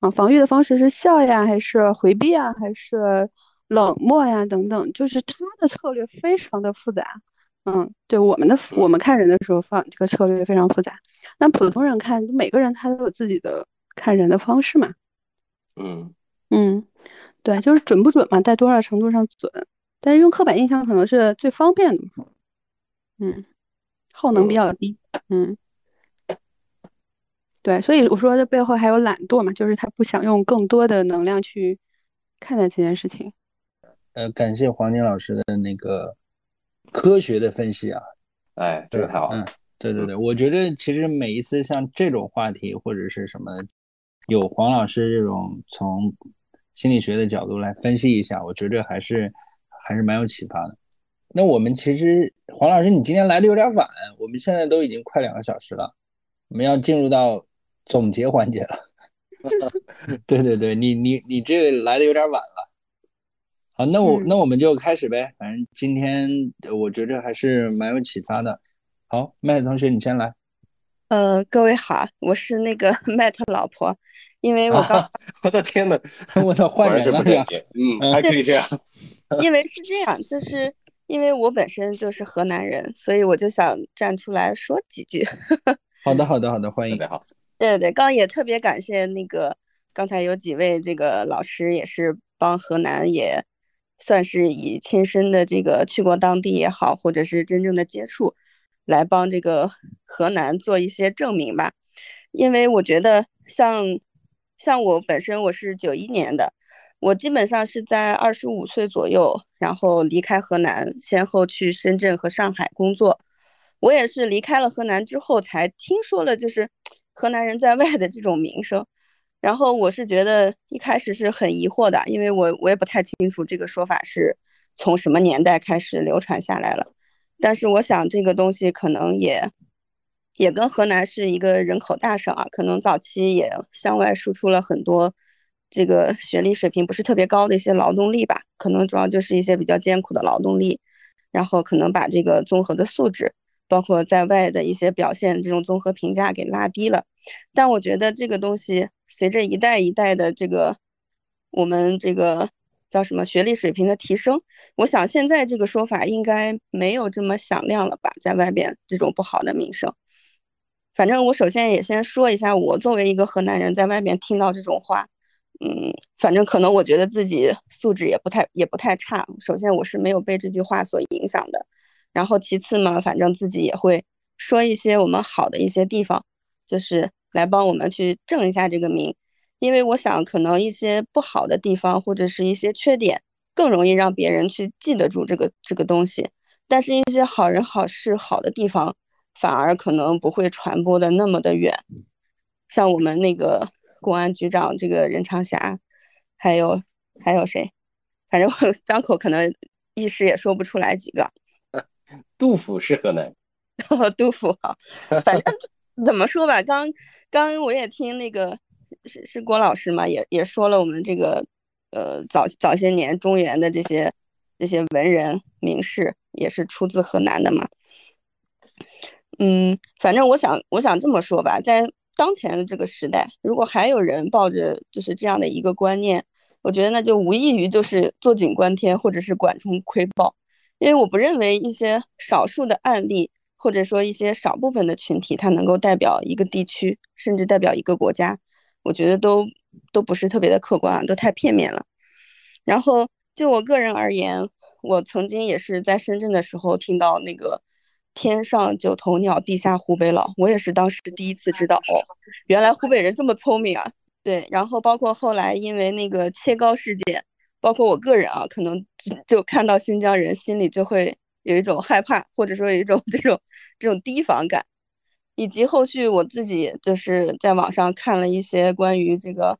Speaker 11: 啊，防御的方式是笑呀，还是回避啊，还是冷漠呀？等等，就是他的策略非常的复杂。嗯，对，我们的我们看人的时候放这个策略非常复杂。那普通人看，每个人他都有自己的看人的方式嘛。
Speaker 2: 嗯
Speaker 11: 嗯，对，就是准不准嘛，在多少程度上准。但是用刻板印象可能是最方便的。嗯，耗能比较低。嗯，对，所以我说这背后还有懒惰嘛，就是他不想用更多的能量去看待这件事情。
Speaker 1: 呃，感谢黄金老师的那个。科学的分析啊，
Speaker 2: 哎，这个太好。
Speaker 1: 嗯，对对对，我觉得其实每一次像这种话题或者是什么，有黄老师这种从心理学的角度来分析一下，我觉得还是还是蛮有启发的。那我们其实黄老师，你今天来的有点晚，我们现在都已经快两个小时了，我们要进入到总结环节了。对对对，你你你这个来的有点晚了。好，那我那我们就开始呗。反正今天我觉着还是蛮有启发的。好，麦同学你先来。
Speaker 12: 呃，各位好，我是那个 麦特老婆。因为我刚，
Speaker 2: 我的天呐，
Speaker 1: 我的换人了
Speaker 2: 嗯，还可以这样。
Speaker 12: 因为是这样，就是因为我本身就是河南人，所以我就想站出来说几句。
Speaker 1: 好的，好的，好的，欢迎。
Speaker 2: 特别好。
Speaker 12: 对对对，刚也特别感谢那个刚才有几位这个老师也是帮河南也。算是以亲身的这个去过当地也好，或者是真正的接触，来帮这个河南做一些证明吧。因为我觉得，像像我本身我是九一年的，我基本上是在二十五岁左右，然后离开河南，先后去深圳和上海工作。我也是离开了河南之后，才听说了就是 河南人在外的这种名声。然后我是觉得一开始是很疑惑的，因为我我也不太清楚这个说法是从什么年代开始流传下来了。但是我想这个东西可能也也跟河南是一个人口大省啊，可能早期也向外输出了很多这个学历水平不是特别高的一些劳动力吧，可能主要就是一些比较艰苦的劳动力，然后可能把这个综合的素质。包括在外的一些表现，这种综合评价给拉低了。但我觉得这个东西随着一代一代的这个我们这个叫什么学历水平的提升，我想现在这个说法应该没有这么响亮了吧？在外边这种不好的名声。反正我首先也先说一下，我作为一个河南人在外边听到这种话，嗯，反正可能我觉得自己素质也不太也不太差。首先我是没有被这句话所影响的。然后其次嘛，反正自己也会说一些我们好的一些地方，就是来帮我们去正一下这个名。因为我想，可能一些不好的地方或者是一些缺点，更容易让别人去记得住这个这个东西。但是，一些好人好事好的地方，反而可能不会传播的那么的远。像我们那个公安局长这个任长霞，还有还有谁，反正我张口可能一时也说不出来几个。
Speaker 2: 杜甫是河南，
Speaker 12: 杜甫好，反正怎么说吧，刚刚我也听那个是是郭老师嘛，也也说了我们这个呃早早些年中原的这些这些文人名士也是出自河南的嘛，嗯，反正我想我想这么说吧，在当前的这个时代，如果还有人抱着就是这样的一个观念，我觉得那就无异于就是坐井观天或者是管中窥豹。因为我不认为一些少数的案例，或者说一些少部分的群体，它能够代表一个地区，甚至代表一个国家，我觉得都都不是特别的客观啊，都太片面了。然后就我个人而言，我曾经也是在深圳的时候听到那个天上九头鸟，地下湖北佬，我也是当时第一次知道哦，原来湖北人这么聪明啊。对，然后包括后来因为那个切糕事件，包括我个人啊，可能就看到新疆人心里就会有一种害怕，或者说有一种 这种这种提防感，以及后续我自己就是在网上看了一些关于这个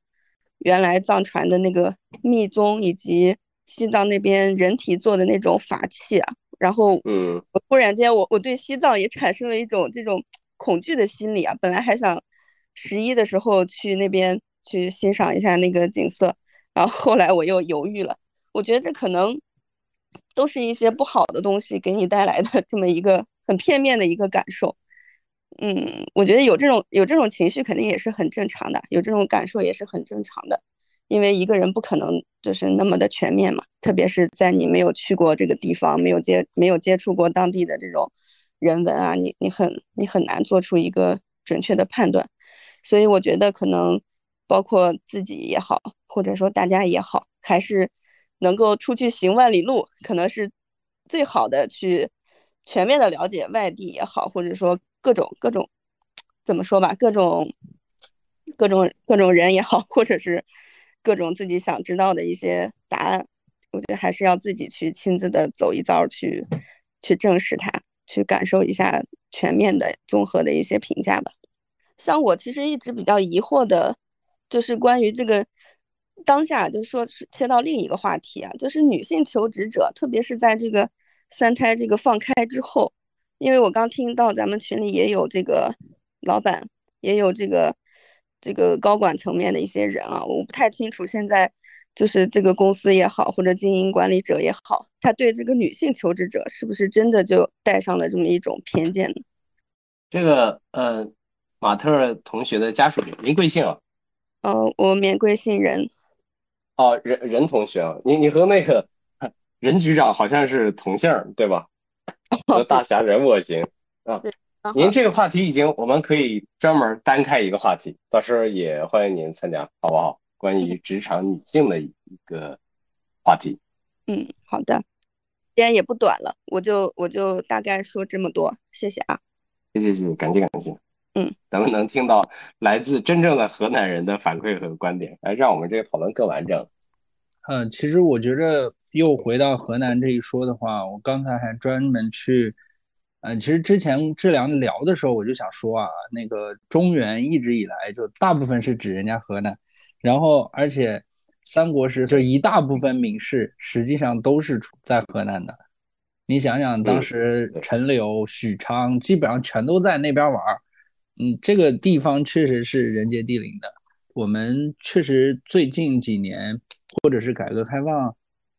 Speaker 12: 原来藏传的那个密宗以及西藏那边人体做的那种法器啊。然后，
Speaker 2: 嗯，
Speaker 12: 我突然间，我我对西藏也产生了一种这种恐惧的心理啊。本来还想十一的时候去那边去欣赏一下那个景色，然后后来我又犹豫了。我觉得这可能都是一些不好的东西给你带来的这么一个很片面的一个感受。嗯，我觉得有这种有这种情绪肯定也是很正常的，有这种感受也是很正常的。因为一个人不可能就是那么的全面嘛，特别是在你没有去过这个地方，没有接没有接触过当地的这种人文啊，你你很你很难做出一个准确的判断。所以我觉得可能包括自己也好，或者说大家也好，还是能够出去行万里路，可能是最好的去全面的了解外地也好，或者说各种各种怎么说吧，各种各种各种人也好，或者是。各种自己想知道的一些答案，我觉得还是要自己去亲自的走一遭，去去证实它，去感受一下全面的、综合的一些评价吧。像我其实一直比较疑惑的，就是关于这个当下，就是说切到另一个话题啊，就是女性求职者，特别是在这个三胎这个放开之后，因为我刚听到咱们群里也有这个老板，也有这个。这个高管层面的一些人啊，我不太清楚。现在就是这个公司也好，或者经营管理者也好，他对这个女性求职者是不是真的就带上了这么一种偏见呢？
Speaker 2: 这个呃，马特同学的家属，您贵姓啊？
Speaker 12: 哦，我免贵姓任。
Speaker 2: 哦，任任同学啊，你你和那个任局长好像是同姓对吧？和大侠任我行啊。您这个话题已经，我们可以专门单开一个话题，到时候也欢迎您参加，好不好？关于职场女性的一个话题。
Speaker 12: 嗯，好的，时间也不短了，我就我就大概说这么多，谢谢啊。
Speaker 2: 谢谢谢谢，感谢感谢。
Speaker 12: 嗯，
Speaker 2: 咱们能听到来自真正的河南人的反馈和观点，来让我们这个讨论更完整。
Speaker 1: 嗯，其实我觉着又回到河南这一说的话，我刚才还专门去。嗯，其实之前志良聊的时候，我就想说啊，那个中原一直以来就大部分是指人家河南，然后而且三国时就一大部分名士实际上都是在河南的。你想想，当时陈留、许昌基本上全都在那边玩儿，嗯，这个地方确实是人杰地灵的。我们确实最近几年，或者是改革开放，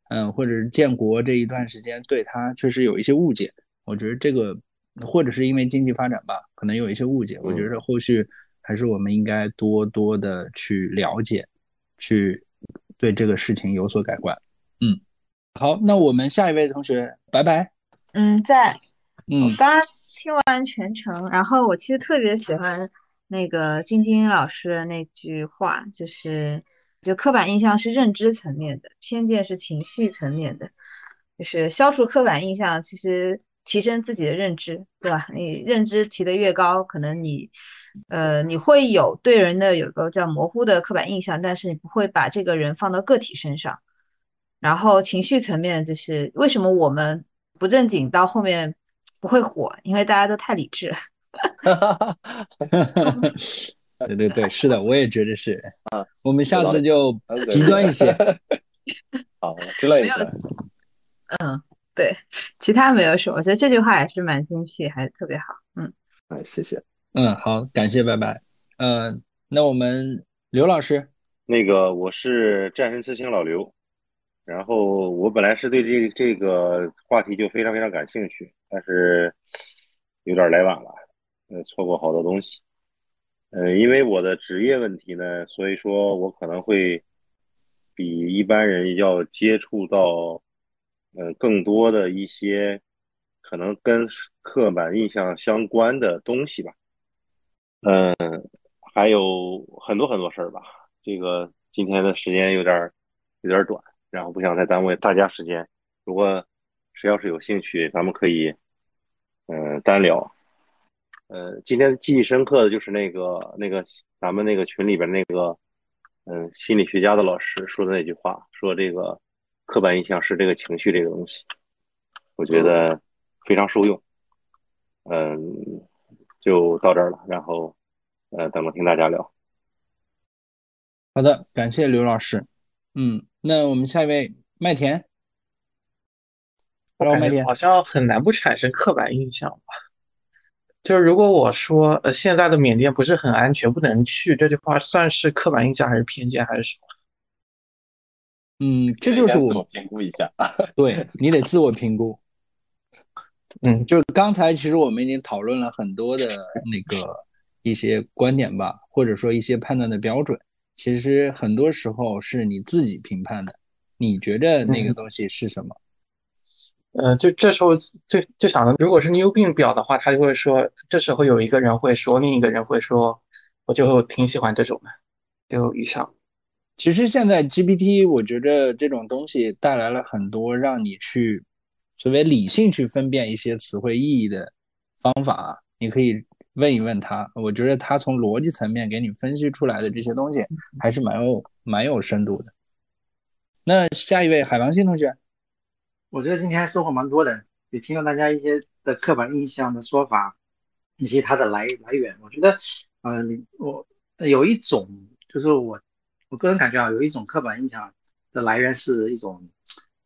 Speaker 1: 嗯，或者是建国这一段时间，对他确实有一些误解。我觉得这个，或者是因为经济发展吧，可能有一些误解。我觉得后续还是我们应该多多的去了解，去对这个事情有所改观。嗯，好，那我们下一位同学，拜拜。
Speaker 3: 嗯，在。
Speaker 1: 嗯，
Speaker 3: 刚刚听完全程，然后我其实特别喜欢那个晶晶老师的那句话，就是就刻板印象是认知层面的，偏见是情绪层面的，就是消除刻板印象，其实。提升自己的认知，对吧？你认知提得越高，可能你，呃，你会有对人的有个叫模糊的刻板印象，但是你不会把这个人放到个体身上。然后情绪层面就是为什么我们不正经到后面不会火，因为大家都太理智。
Speaker 1: 对对对，是的，我也觉得是。啊，我们下次就极端一些。
Speaker 2: 好，知道一下。
Speaker 3: 嗯。对，其他没有什么，我觉得这句话也是蛮精辟，还特别好。嗯，
Speaker 2: 哎，谢谢。
Speaker 1: 嗯，好，感谢，拜拜。嗯，那我们刘老师，
Speaker 10: 那个我是战神刺青老刘，然后我本来是对这这个话题就非常非常感兴趣，但是有点来晚了，呃，错过好多东西。呃，因为我的职业问题呢，所以说我可能会比一般人要接触到。呃，更多的一些可能跟刻板印象相关的东西吧，嗯，还有很多很多事儿吧。这个今天的时间有点有点短，然后不想再耽误大家时间。如果谁要是有兴趣，咱们可以嗯，单聊。呃，今天记忆深刻的就是那个那个咱们那个群里边那个，嗯，心理学家的老师说的那句话，说这个刻板印象是这个情绪这个东西，我觉得非常受用。嗯，就到这儿了，然后呃，等着听大家聊。
Speaker 1: 好的，感谢刘老师。嗯，那我们下一位麦田。
Speaker 6: 我感觉好像很难不产生刻板印象吧。就是如果我说呃现在的缅甸不是很安全，不能去，这句话算是刻板印象还是偏见还是什么？
Speaker 1: 嗯，这就是我
Speaker 2: 评估一下。
Speaker 1: 对你得自我评估。
Speaker 6: 嗯，
Speaker 1: 就刚才其实我们已经讨论了很多的那个一些观点吧，或者说一些判断的标准。其实很多时候是你自己评判的，你觉得那个东西是什么？
Speaker 6: 嗯，就这时候就就想着，如果是牛病表的话，他就会说，这时候有一个人会说，另一个人会说，我就挺喜欢这种的。就以上。
Speaker 1: 其实现在 GPT，我觉得这种东西带来了很多让你去所谓理性去分辨一些词汇意义的方法。你可以问一问他，我觉得他从逻辑层面给你分析出来的这些东西还是蛮有蛮有深度的。那下一位海王星同学。
Speaker 7: 我觉得今天收获蛮多的，也听到大家一些的刻板印象的说法，以及它的来来源。我觉得，呃，我有一种就是我我个人感觉啊，有一种刻板印象的来源是一种，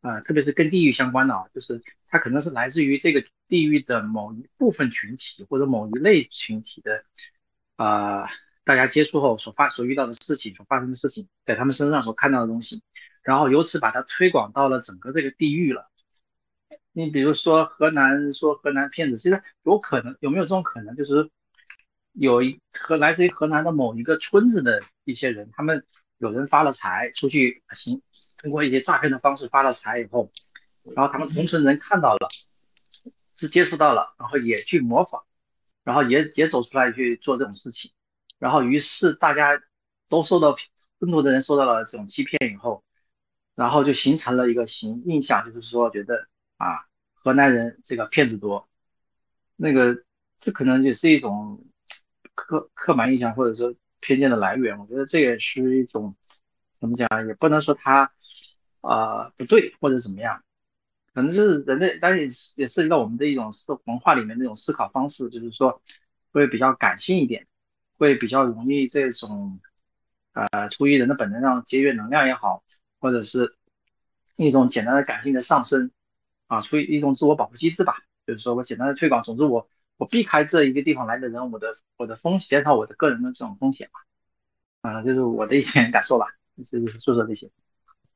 Speaker 7: 呃，特别是跟地域相关的啊，就是它可能是来自于这个地域的某一部分群体或者某一类群体的，啊，大家接触后所发所遇到的事情，所发生的事情，在他们身上所看到的东西，然后由此把它推广到了整个这个地域了。你比如说河南说河南骗子，其实有可能有没有这种可能，就是有一和来自于河南的某一个村子的一些人，他们有人发了财出去行，通过一些诈骗的方式发了财以后，然后他们同村人看到了，是接触到了，然后也去模仿，然后也也走出来去做这种事情，然后于是大家都受到更多的人受到了这种欺骗以后，然后就形成了一个形印象，就是说觉得。啊，河南人这个骗子多，那个这可能也是一种刻刻板印象或者说偏见的来源。我觉得这也是一种怎么讲，也不能说他啊不对或者怎么样，可能就是人类，但是也涉及到我们的一种思文化里面那种思考方式，就是说会比较感性一点，会比较容易这种呃出于人的本能上节约能量也好，或者是一种简单的感性的上升。啊，出于一种自我保护机制吧，就是说我简单的推广，总之我我避开这一个地方来的人，我的我的风险减少我的个人的这种风险嘛，啊，就是我的一些感受吧，就是说说这些。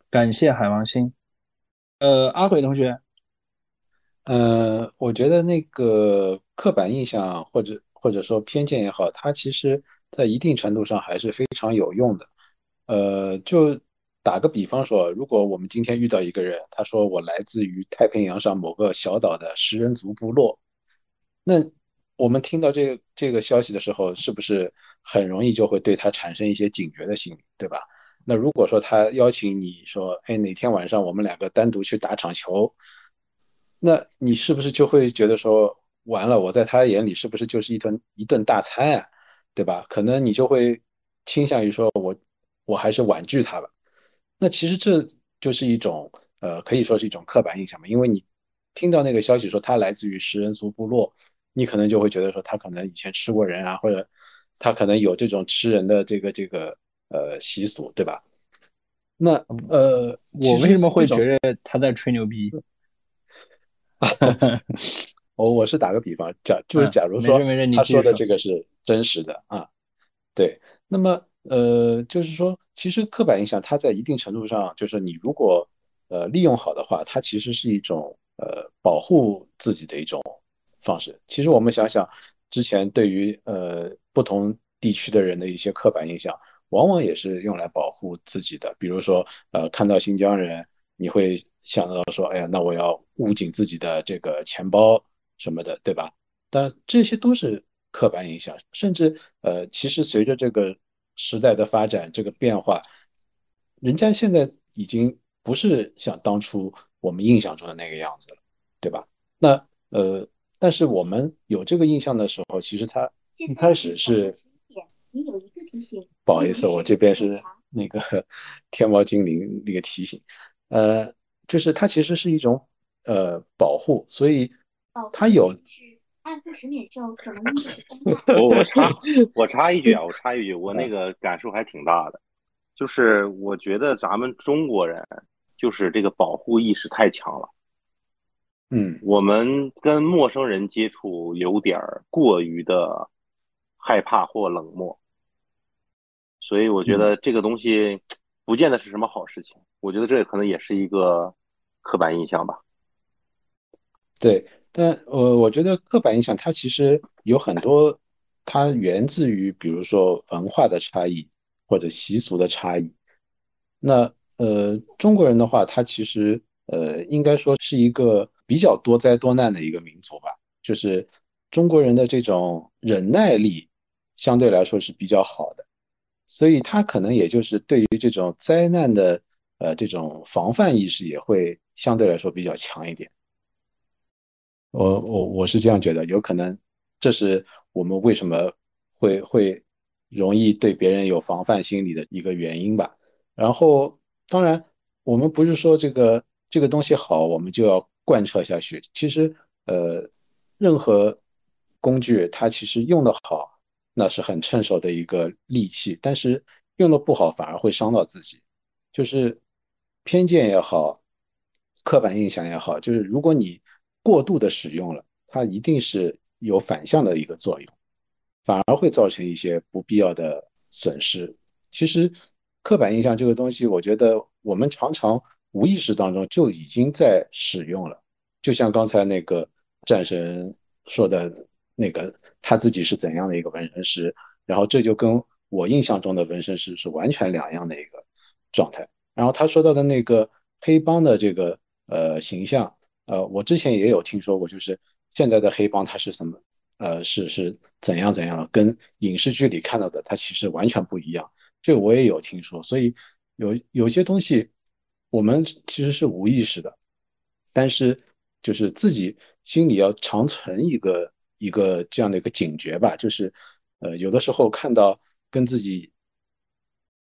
Speaker 1: 感谢海王星，呃，阿鬼同学，
Speaker 5: 呃，我觉得那个刻板印象或者或者说偏见也好，它其实在一定程度上还是非常有用的，呃，就。打个比方说，如果我们今天遇到一个人，他说我来自于太平洋上某个小岛的食人族部落，那我们听到这个这个消息的时候，是不是很容易就会对他产生一些警觉的心理，对吧？那如果说他邀请你说，哎，哪天晚上我们两个单独去打场球，那你是不是就会觉得说，完了，我在他眼里是不是就是一顿一顿大餐啊，对吧？可能你就会倾向于说，我我还是婉拒他吧。那其实这就是一种，呃，可以说是一种刻板印象嘛。因为你听到那个消息说他来自于食人族部落，你可能就会觉得说他可能以前吃过人啊，或者他可能有这种吃人的这个这个呃习俗，对吧？那呃，
Speaker 1: 我为什么会觉得他在吹牛逼？
Speaker 5: 我我是打个比方，假就是假如说他说的这个是真实的啊，对，那么。呃，就是说，其实刻板印象它在一定程度上，就是你如果呃利用好的话，它其实是一种呃保护自己的一种方式。其实我们想想，之前对于呃不同地区的人的一些刻板印象，往往也是用来保护自己的。比如说，呃，看到新疆人，你会想到说，哎呀，那我要捂紧自己的这个钱包什么的，对吧？但这些都是刻板印象，甚至呃，其实随着这个。时代的发展，这个变化，人家现在已经不是像当初我们印象中的那个样子了，对吧？那呃，但是我们有这个印象的时候，其实它一开始是。不好意思，我这边是那个 天猫精灵那个提醒，呃，就是它其实是一种呃保护，所以它有。按复始免
Speaker 10: 受可能 我我插 我插一句啊，我插一句，我那个感受还挺大的，就是我觉得咱们中国人就是这个保护意识太强了。
Speaker 5: 嗯，
Speaker 10: 我们跟陌生人接触有点过于的害怕或冷漠，所以我觉得这个东西不见得是什么好事情。我觉得这可能也是一个刻板印象吧。
Speaker 5: 对。但呃，我觉得刻板印象它其实有很多，它源自于比如说文化的差异或者习俗的差异。那呃，中国人的话，他其实呃，应该说是一个比较多灾多难的一个民族吧。就是中国人的这种忍耐力相对来说是比较好的，所以他可能也就是对于这种灾难的呃这种防范意识也会相对来说比较强一点。我我我是这样觉得，有可能这是我们为什么会会容易对别人有防范心理的一个原因吧。然后，当然，我们不是说这个这个东西好，我们就要贯彻下去。其实，呃，任何工具它其实用的好，那是很趁手的一个利器，但是用的不好反而会伤到自己。就是偏见也好，刻板印象也好，就是如果你。过度的使用了，它一定是有反向的一个作用，反而会造成一些不必要的损失。其实，刻板印象这个东西，我觉得我们常常无意识当中就已经在使用了。就像刚才那个战神说的那个，他自己是怎样的一个纹身师，然后这就跟我印象中的纹身师是完全两样的一个状态。然后他说到的那个黑帮的这个呃形象。呃，我之前也有听说过，就是现在的黑帮他是什么？呃，是是怎样怎样，跟影视剧里看到的它其实完全不一样。这个我也有听说，所以有有些东西我们其实是无意识的，但是就是自己心里要常存一个一个这样的一个警觉吧，就是呃，有的时候看到跟自己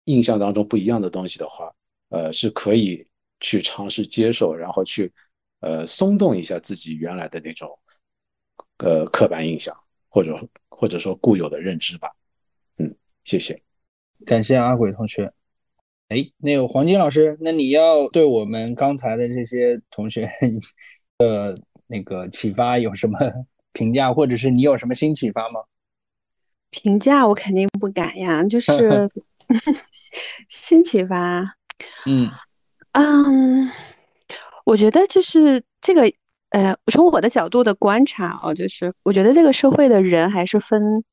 Speaker 5: 印象当中不一样的东西的话，呃，是可以去尝试接受，然后去。呃，松动一下自己原来的那种，呃，刻板印象，或者或者说固有的认知吧。嗯，谢谢，
Speaker 1: 感谢阿鬼同学。哎，那个黄金老师，那你要对我们刚才的这些同学 的那个启发有什么 评价，或者是你有什么新启发吗？
Speaker 11: 评价我肯定不敢呀，就是 新启发。
Speaker 1: 嗯
Speaker 11: 嗯。我觉得就是这个，呃，从我的角度的观察哦，就是我觉得这个社会的人还是分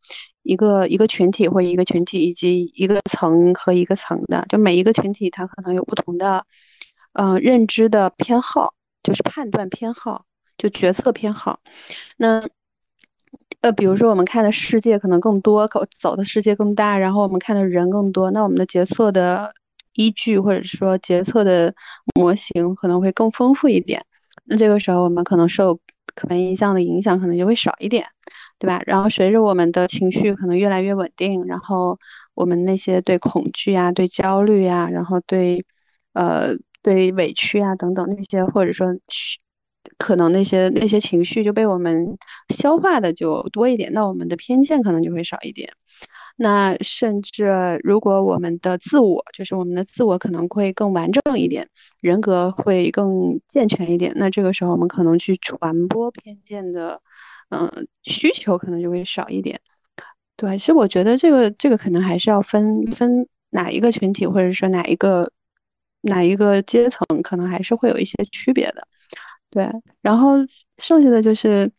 Speaker 11: 一个一个群体或一个群体以及一个层和一个层的，就每一个群体它可能有不同的，嗯，认知的偏好，就是判断偏好，就决策偏好。那，呃，比如说我们看的世界可能更多，走走的世界更大，然后我们看的人更多，那我们的决策的。依据或者说决策的模型可能会更丰富一点，那这个时候我们可能受可能印象的影响可能就会少一点，对吧？然后随着我们的情绪可能越来越稳定，然后我们那些对恐惧啊、对焦虑啊，然后对呃对委屈啊等等那些，或者说可能那些那些情绪就被我们消化的就多一点，那我们的偏见可能就会少一点。那甚至，如果我们的自我，就是我们的自我可能会更完整一点，人格会更健全一点，那这个时候我们可能去传播偏见的，嗯，需求可能就会少一点。对，其实我觉得这个这个可能还是要分分哪一个群体，或者说哪一个哪一个阶层，可能还是会有一些区别的。对，然后剩下的就是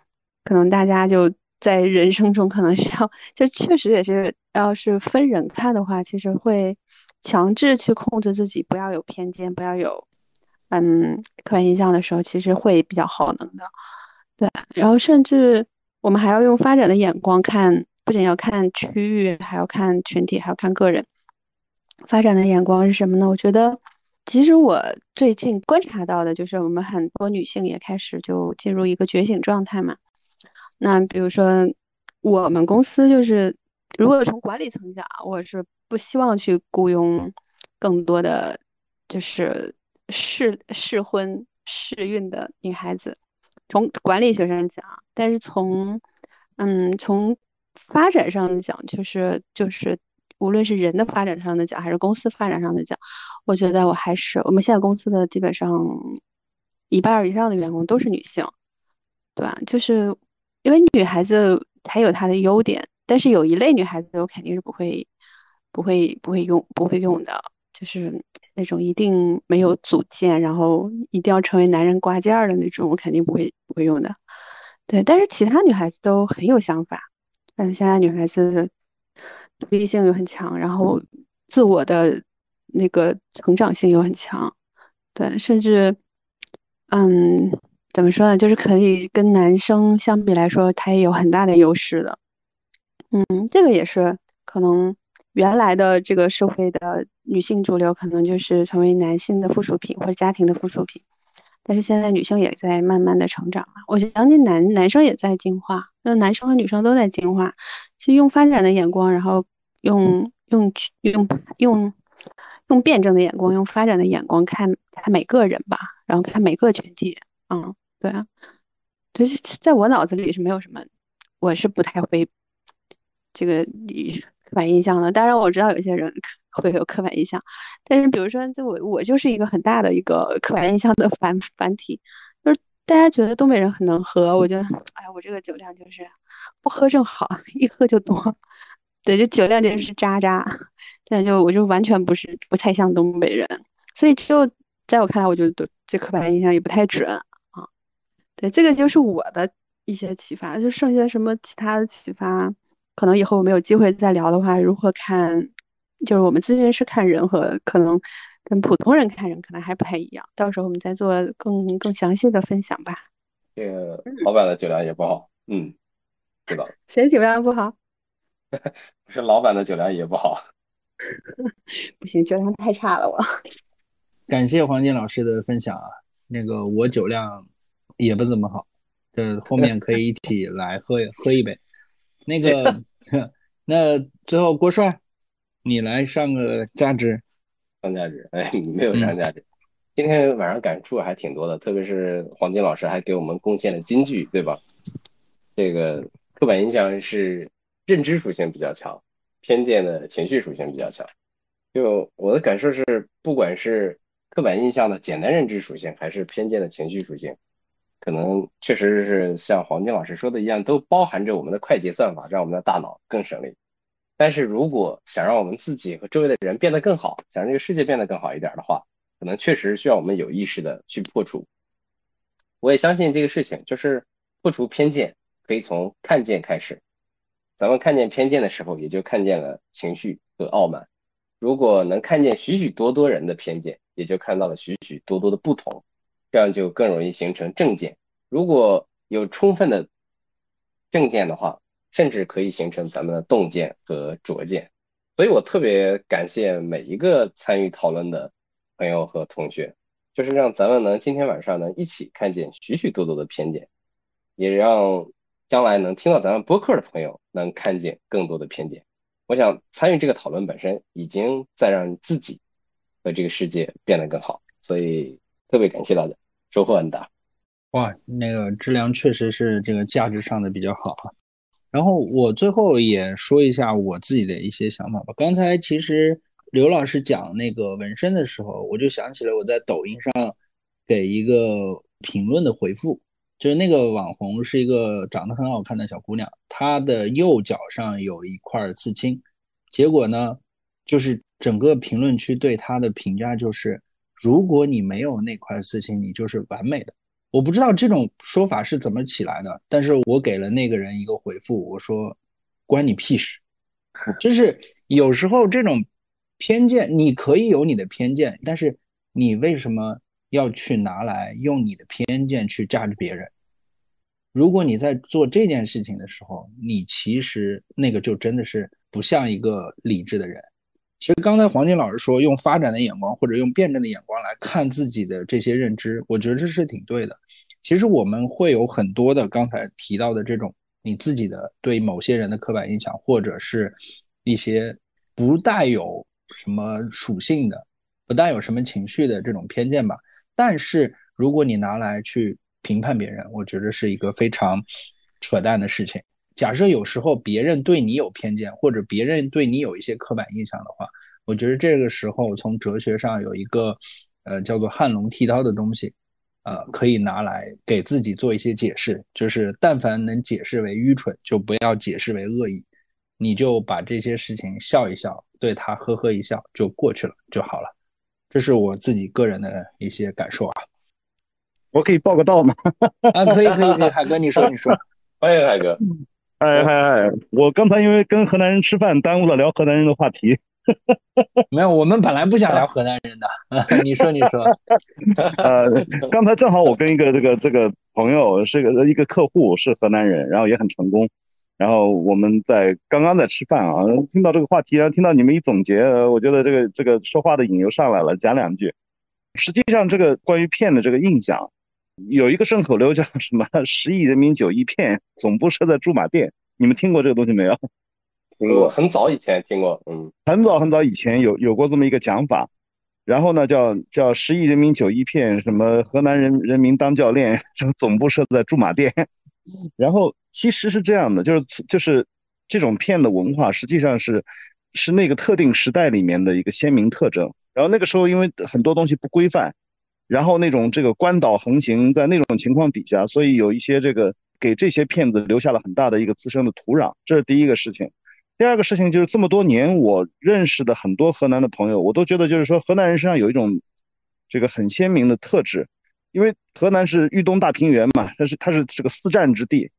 Speaker 11: 可能大家就。在人生中可能需要，就确实也是，要是分人看的话，其实会强制去控制自己，不要有偏见，不要有嗯刻板印象的时候，其实会比较耗能的。对，然后甚至我们还要用发展的眼光看，不仅要看区域，还要看群体，还要看个人。发展的眼光是什么呢？我觉得，其实我最近观察到的就是，我们很多女性也开始就进入一个觉醒状态嘛。那比如说我们公司就是，如果从管理层讲，我是不希望去雇佣更多的就是适适婚适孕的女孩子，从管理学上讲，但是从嗯从发展上讲，就是就是。无论是人的发展上的讲，还是公司发展上的讲，我觉得我还是我们现在公司的基本上一半以上的员工都是女性，对吧？就是因为女孩子才有她的优点，但是有一类女孩子我肯定是不会不会不会用不会用的，就是那种一定没有主见，然后一定要成为男人挂件的那种，我肯定不会不会用的。对，但是其他女孩子都很有想法，但是现在女孩子。独立性又很强，然后自我的那个成长性又很强，对，甚至，嗯，怎么说呢？就是可以跟男生相比来说，他也有很大的优势的。嗯，这个也是可能原来的这个社会的女性主流，可能就是成为男性的附属品或者家庭的附属品。但是现在女性也在慢慢的成长嘛，我相信男男生也在进化，那男生和女生都在进化，是用发展的眼光，然后用用用用用辩证的眼光，用发展的眼光看看每个人吧，然后看每个群体，嗯，对啊，就是在我脑子里是没有什么，我是不太会这个刻板印象的，当然我知道有些人。会有刻板印象，但是比如说，就我我就是一个很大的一个刻板印象的反反体，就是大家觉得东北人很能喝，我就哎，我这个酒量就是不喝正好，一喝就多，对，就酒量就是渣渣，对就我就完全不是不太像东北人，所以就在我看来，我觉得这刻板印象也不太准啊。对，这个就是我的一些启发，就剩下什么其他的启发，可能以后我们有机会再聊的话，如何看？就是我们咨询师看人和可能跟普通人看人可能还不太一样，到时候我们再做更更详细的分享吧。
Speaker 2: 这个老板的酒量也不好，嗯，知道。
Speaker 11: 谁酒量不好？
Speaker 2: 不是老板的酒量也不好。
Speaker 11: 不行，酒量太差了我。
Speaker 1: 感谢黄金老师的分享啊，那个我酒量也不怎么好，这后面可以一起来喝喝一杯。那个，那最后郭帅。你来上个价值，
Speaker 2: 上价值，哎，没有上价值。今天晚上感触还挺多的，特别是黄金老师还给我们贡献了金句，对吧？这个刻板印象是认知属性比较强，偏见的情绪属性比较强。就我的感受是，不管是刻板印象的简单认知属性，还是偏见的情绪属性，可能确实是像黄金老师说的一样，都包含着我们的快捷算法，让我们的大脑更省力。但是如果想让我们自己和周围的人变得更好，想让这个世界变得更好一点的话，可能确实需要我们有意识的去破除。我也相信这个事情，就是破除偏见可以从看见开始。咱们看见偏见的时候，也就看见了情绪和傲慢。如果能看见许许多多人的偏见，也就看到了许许多多的不同，这样就更容易形成正见。如果有充分的正见的话，甚至可以形成咱们的洞见和拙见，所以我特别感谢每一个参与讨论的朋友和同学，就是让咱们能今天晚上能一起看见许许多多的偏见，也让将来能听到咱们播客的朋友能看见更多的偏见。我想参与这个讨论本身已经在让自己和这个世界变得更好，所以特别感谢大家，收获很大。
Speaker 1: 哇，那个质量确实是这个价值上的比较好啊。然后我最后也说一下我自己的一些想法吧。刚才其实刘老师讲那个纹身的时候，我就想起了我在抖音上给一个评论的回复，就是那个网红是一个长得很好看的小姑娘，她的右脚上有一块刺青，结果呢，就是整个评论区对她的评价就是，如果你没有那块刺青，你就是完美的。我不知道这种说法是怎么起来的，但是我给了那个人一个回复，我说关你屁事。就是有时候这种偏见，你可以有你的偏见，但是你为什么要去拿来用你的偏见去价值别人？如果你在做这件事情的时候，你其实那个就真的是不像一个理智的人。其实刚才黄金老师说用发展的眼光或者用辩证的眼光来看自己的这些认知，我觉得这是挺对的。其实我们会有很多的刚才提到的这种你自己的对某些人的刻板印象，或者是一些不带有什么属性的、不带有什么情绪的这种偏见吧。但是如果你拿来去评判别人，我觉得是一个非常扯淡的事情。假设有时候别人对你有偏见，或者别人对你有一些刻板印象的话，我觉得这个时候从哲学上有一个呃叫做汉龙剃刀的东西，呃可以拿来给自己做一些解释，就是但凡能解释为愚蠢，就不要解释为恶意，你就把这些事情笑一笑，对他呵呵一笑就过去了就好了。这是我自己个人的一些感受啊。
Speaker 13: 我可以报个到吗？
Speaker 1: 啊，可以可以可以，海哥你说你说，
Speaker 2: 欢迎海哥。
Speaker 13: 哎嗨嗨！我刚才因为跟河南人吃饭，耽误了聊河南人的话题。
Speaker 1: 没有，我们本来不想聊河南人的。你说，你说。
Speaker 13: 呃，刚才正好我跟一个这个这个朋友是个一个客户是河南人，然后也很成功。然后我们在刚刚在吃饭啊，听到这个话题，然后听到你们一总结，我觉得这个这个说话的瘾又上来了，讲两句。实际上，这个关于骗的这个印象。有一个顺口溜叫什么“十亿人民九亿骗，总部设在驻马店”，你们听过这个东西没有？
Speaker 2: 听过，很早以前听过，嗯，
Speaker 13: 很早很早以前有有过这么一个讲法。然后呢，叫叫“十亿人民九亿骗”，什么河南人人民当教练，这 个总部设在驻马店。然后其实是这样的，就是就是这种骗的文化，实际上是是那个特定时代里面的一个鲜明特征。然后那个时候，因为很多东西不规范。然后那种这个官岛横行，在那种情况底下，所以有一些这个给这些骗子留下了很大的一个滋生的土壤，这是第一个事情。第二个事情就是这么多年我认识的很多河南的朋友，我都觉得就是说河南人身上有一种这个很鲜明的特质，因为河南是豫东大平原嘛，它是它是这个四战之地，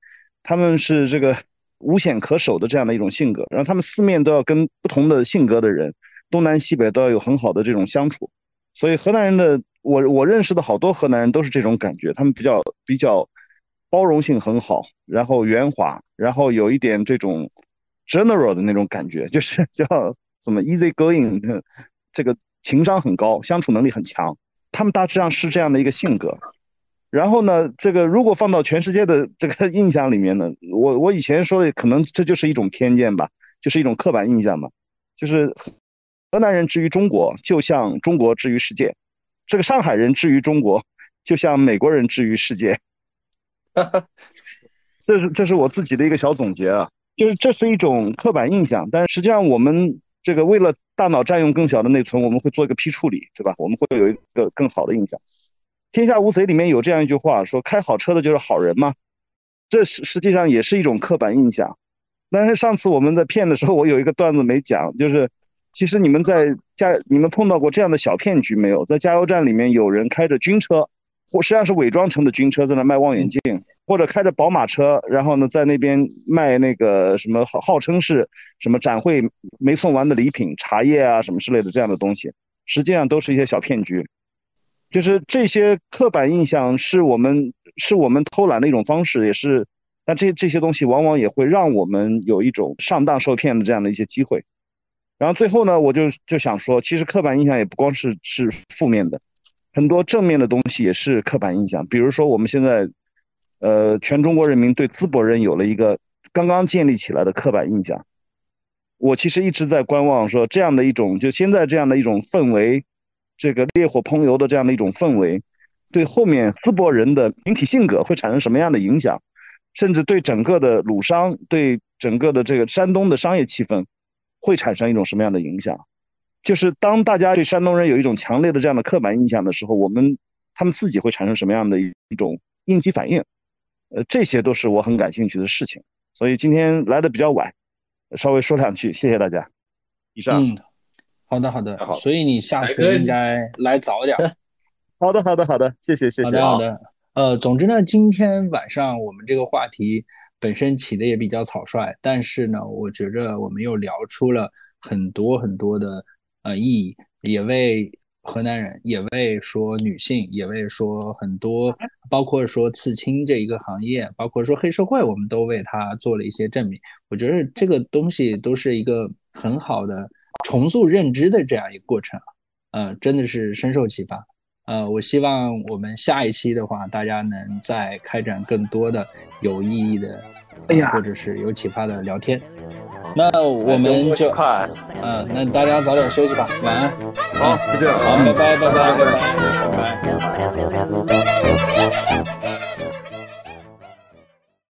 Speaker 13: 他们是这个无险可守的这样的一种性格，然后他们四面都要跟不同的性格的人，东南西北都要有很好的这种相处，所以河南人的。我我认识的好多河南人都是这种感觉，他们比较比较包容性很好，然后圆滑，然后有一点这种 general 的那种感觉，就是 叫怎么 easy going，这个情商很高，相处能力很强，他们大致上是这样的一个性格。然后呢，这个如果放到全世界的这个 印象里面呢，我我以前说的可能这就是一种偏见吧，就是一种刻板印象嘛，就是河南人之于中国，就像中国之于世界。这个上海人至于中国，就像美国人至于世界。这是这是我自己的一个小总结啊，就是这是一种刻板印象，但是实际上我们这个为了大脑占用更小的内存，我们会做一个批处理，对吧？我们会有一个更好的印象。《天下无贼》里面有这样一句话，说开好车的就是好人吗？这实实际上也是一种刻板印象。但是上次我们在骗的时候，我有一个段子没讲，就是。其实你们在加，你们碰到过这样的小骗局没有？在加油站里面有人开着军车，或实际上是伪装成的军车，在那卖望远镜，或者开着宝马车，然后呢在那边卖那个什么号称是什么展会没送完的礼品，茶叶啊什么之类的这样的东西，实际上都是一些小骗局。就是这些刻板印象是我们是我们偷懒的一种方式，也是，但这这些东西往往也会让我们有一种上当受骗的这样的一些机会。然后最后呢，我就就想说，其实刻板印象也不光是是负面的，很多正面的东西也是刻板印象。比如说我们现在，呃，全中国人民对淄博人有了一个刚刚建立起来的刻板印象。我其实一直在观望，说这样的一种就现在这样的一种氛围，这个烈火烹油的这样的一种氛围，对后面淄博人的群体性格会产生什么样的影响，甚至对整个的鲁商，对整个的这个山东的商业气氛。会产生一种什么样的影响？就是当大家对山东人有一种强烈的这样的刻板印象的时候，我们他们自己会产生什么样的一一种应激反应？呃，这些都是我很感兴趣的事情。所以今天来的比较晚，稍微说两句，谢谢大家。以上。
Speaker 1: 嗯，好的好的。好。所以你下次应该来早点。
Speaker 13: 好的好的好的，谢谢谢谢。
Speaker 1: 好的好的。呃，总之呢，今天晚上我们这个话题。本身起的也比较草率，但是呢，我觉着我们又聊出了很多很多的呃意义，也为河南人，也为说女性，也为说很多，包括说刺青这一个行业，包括说黑社会，我们都为他做了一些证明。我觉得这个东西都是一个很好的重塑认知的这样一个过程，呃，真的是深受启发。呃，我希望我们下一期的话，大家能再开展更多的有意义的
Speaker 6: 哎呀，
Speaker 1: 或者是有启发的聊天。那我们就
Speaker 14: 看，
Speaker 1: 嗯，那大家早点休息吧，晚安。
Speaker 13: 好，就这样，
Speaker 1: 好，拜拜，拜拜，拜拜，拜拜。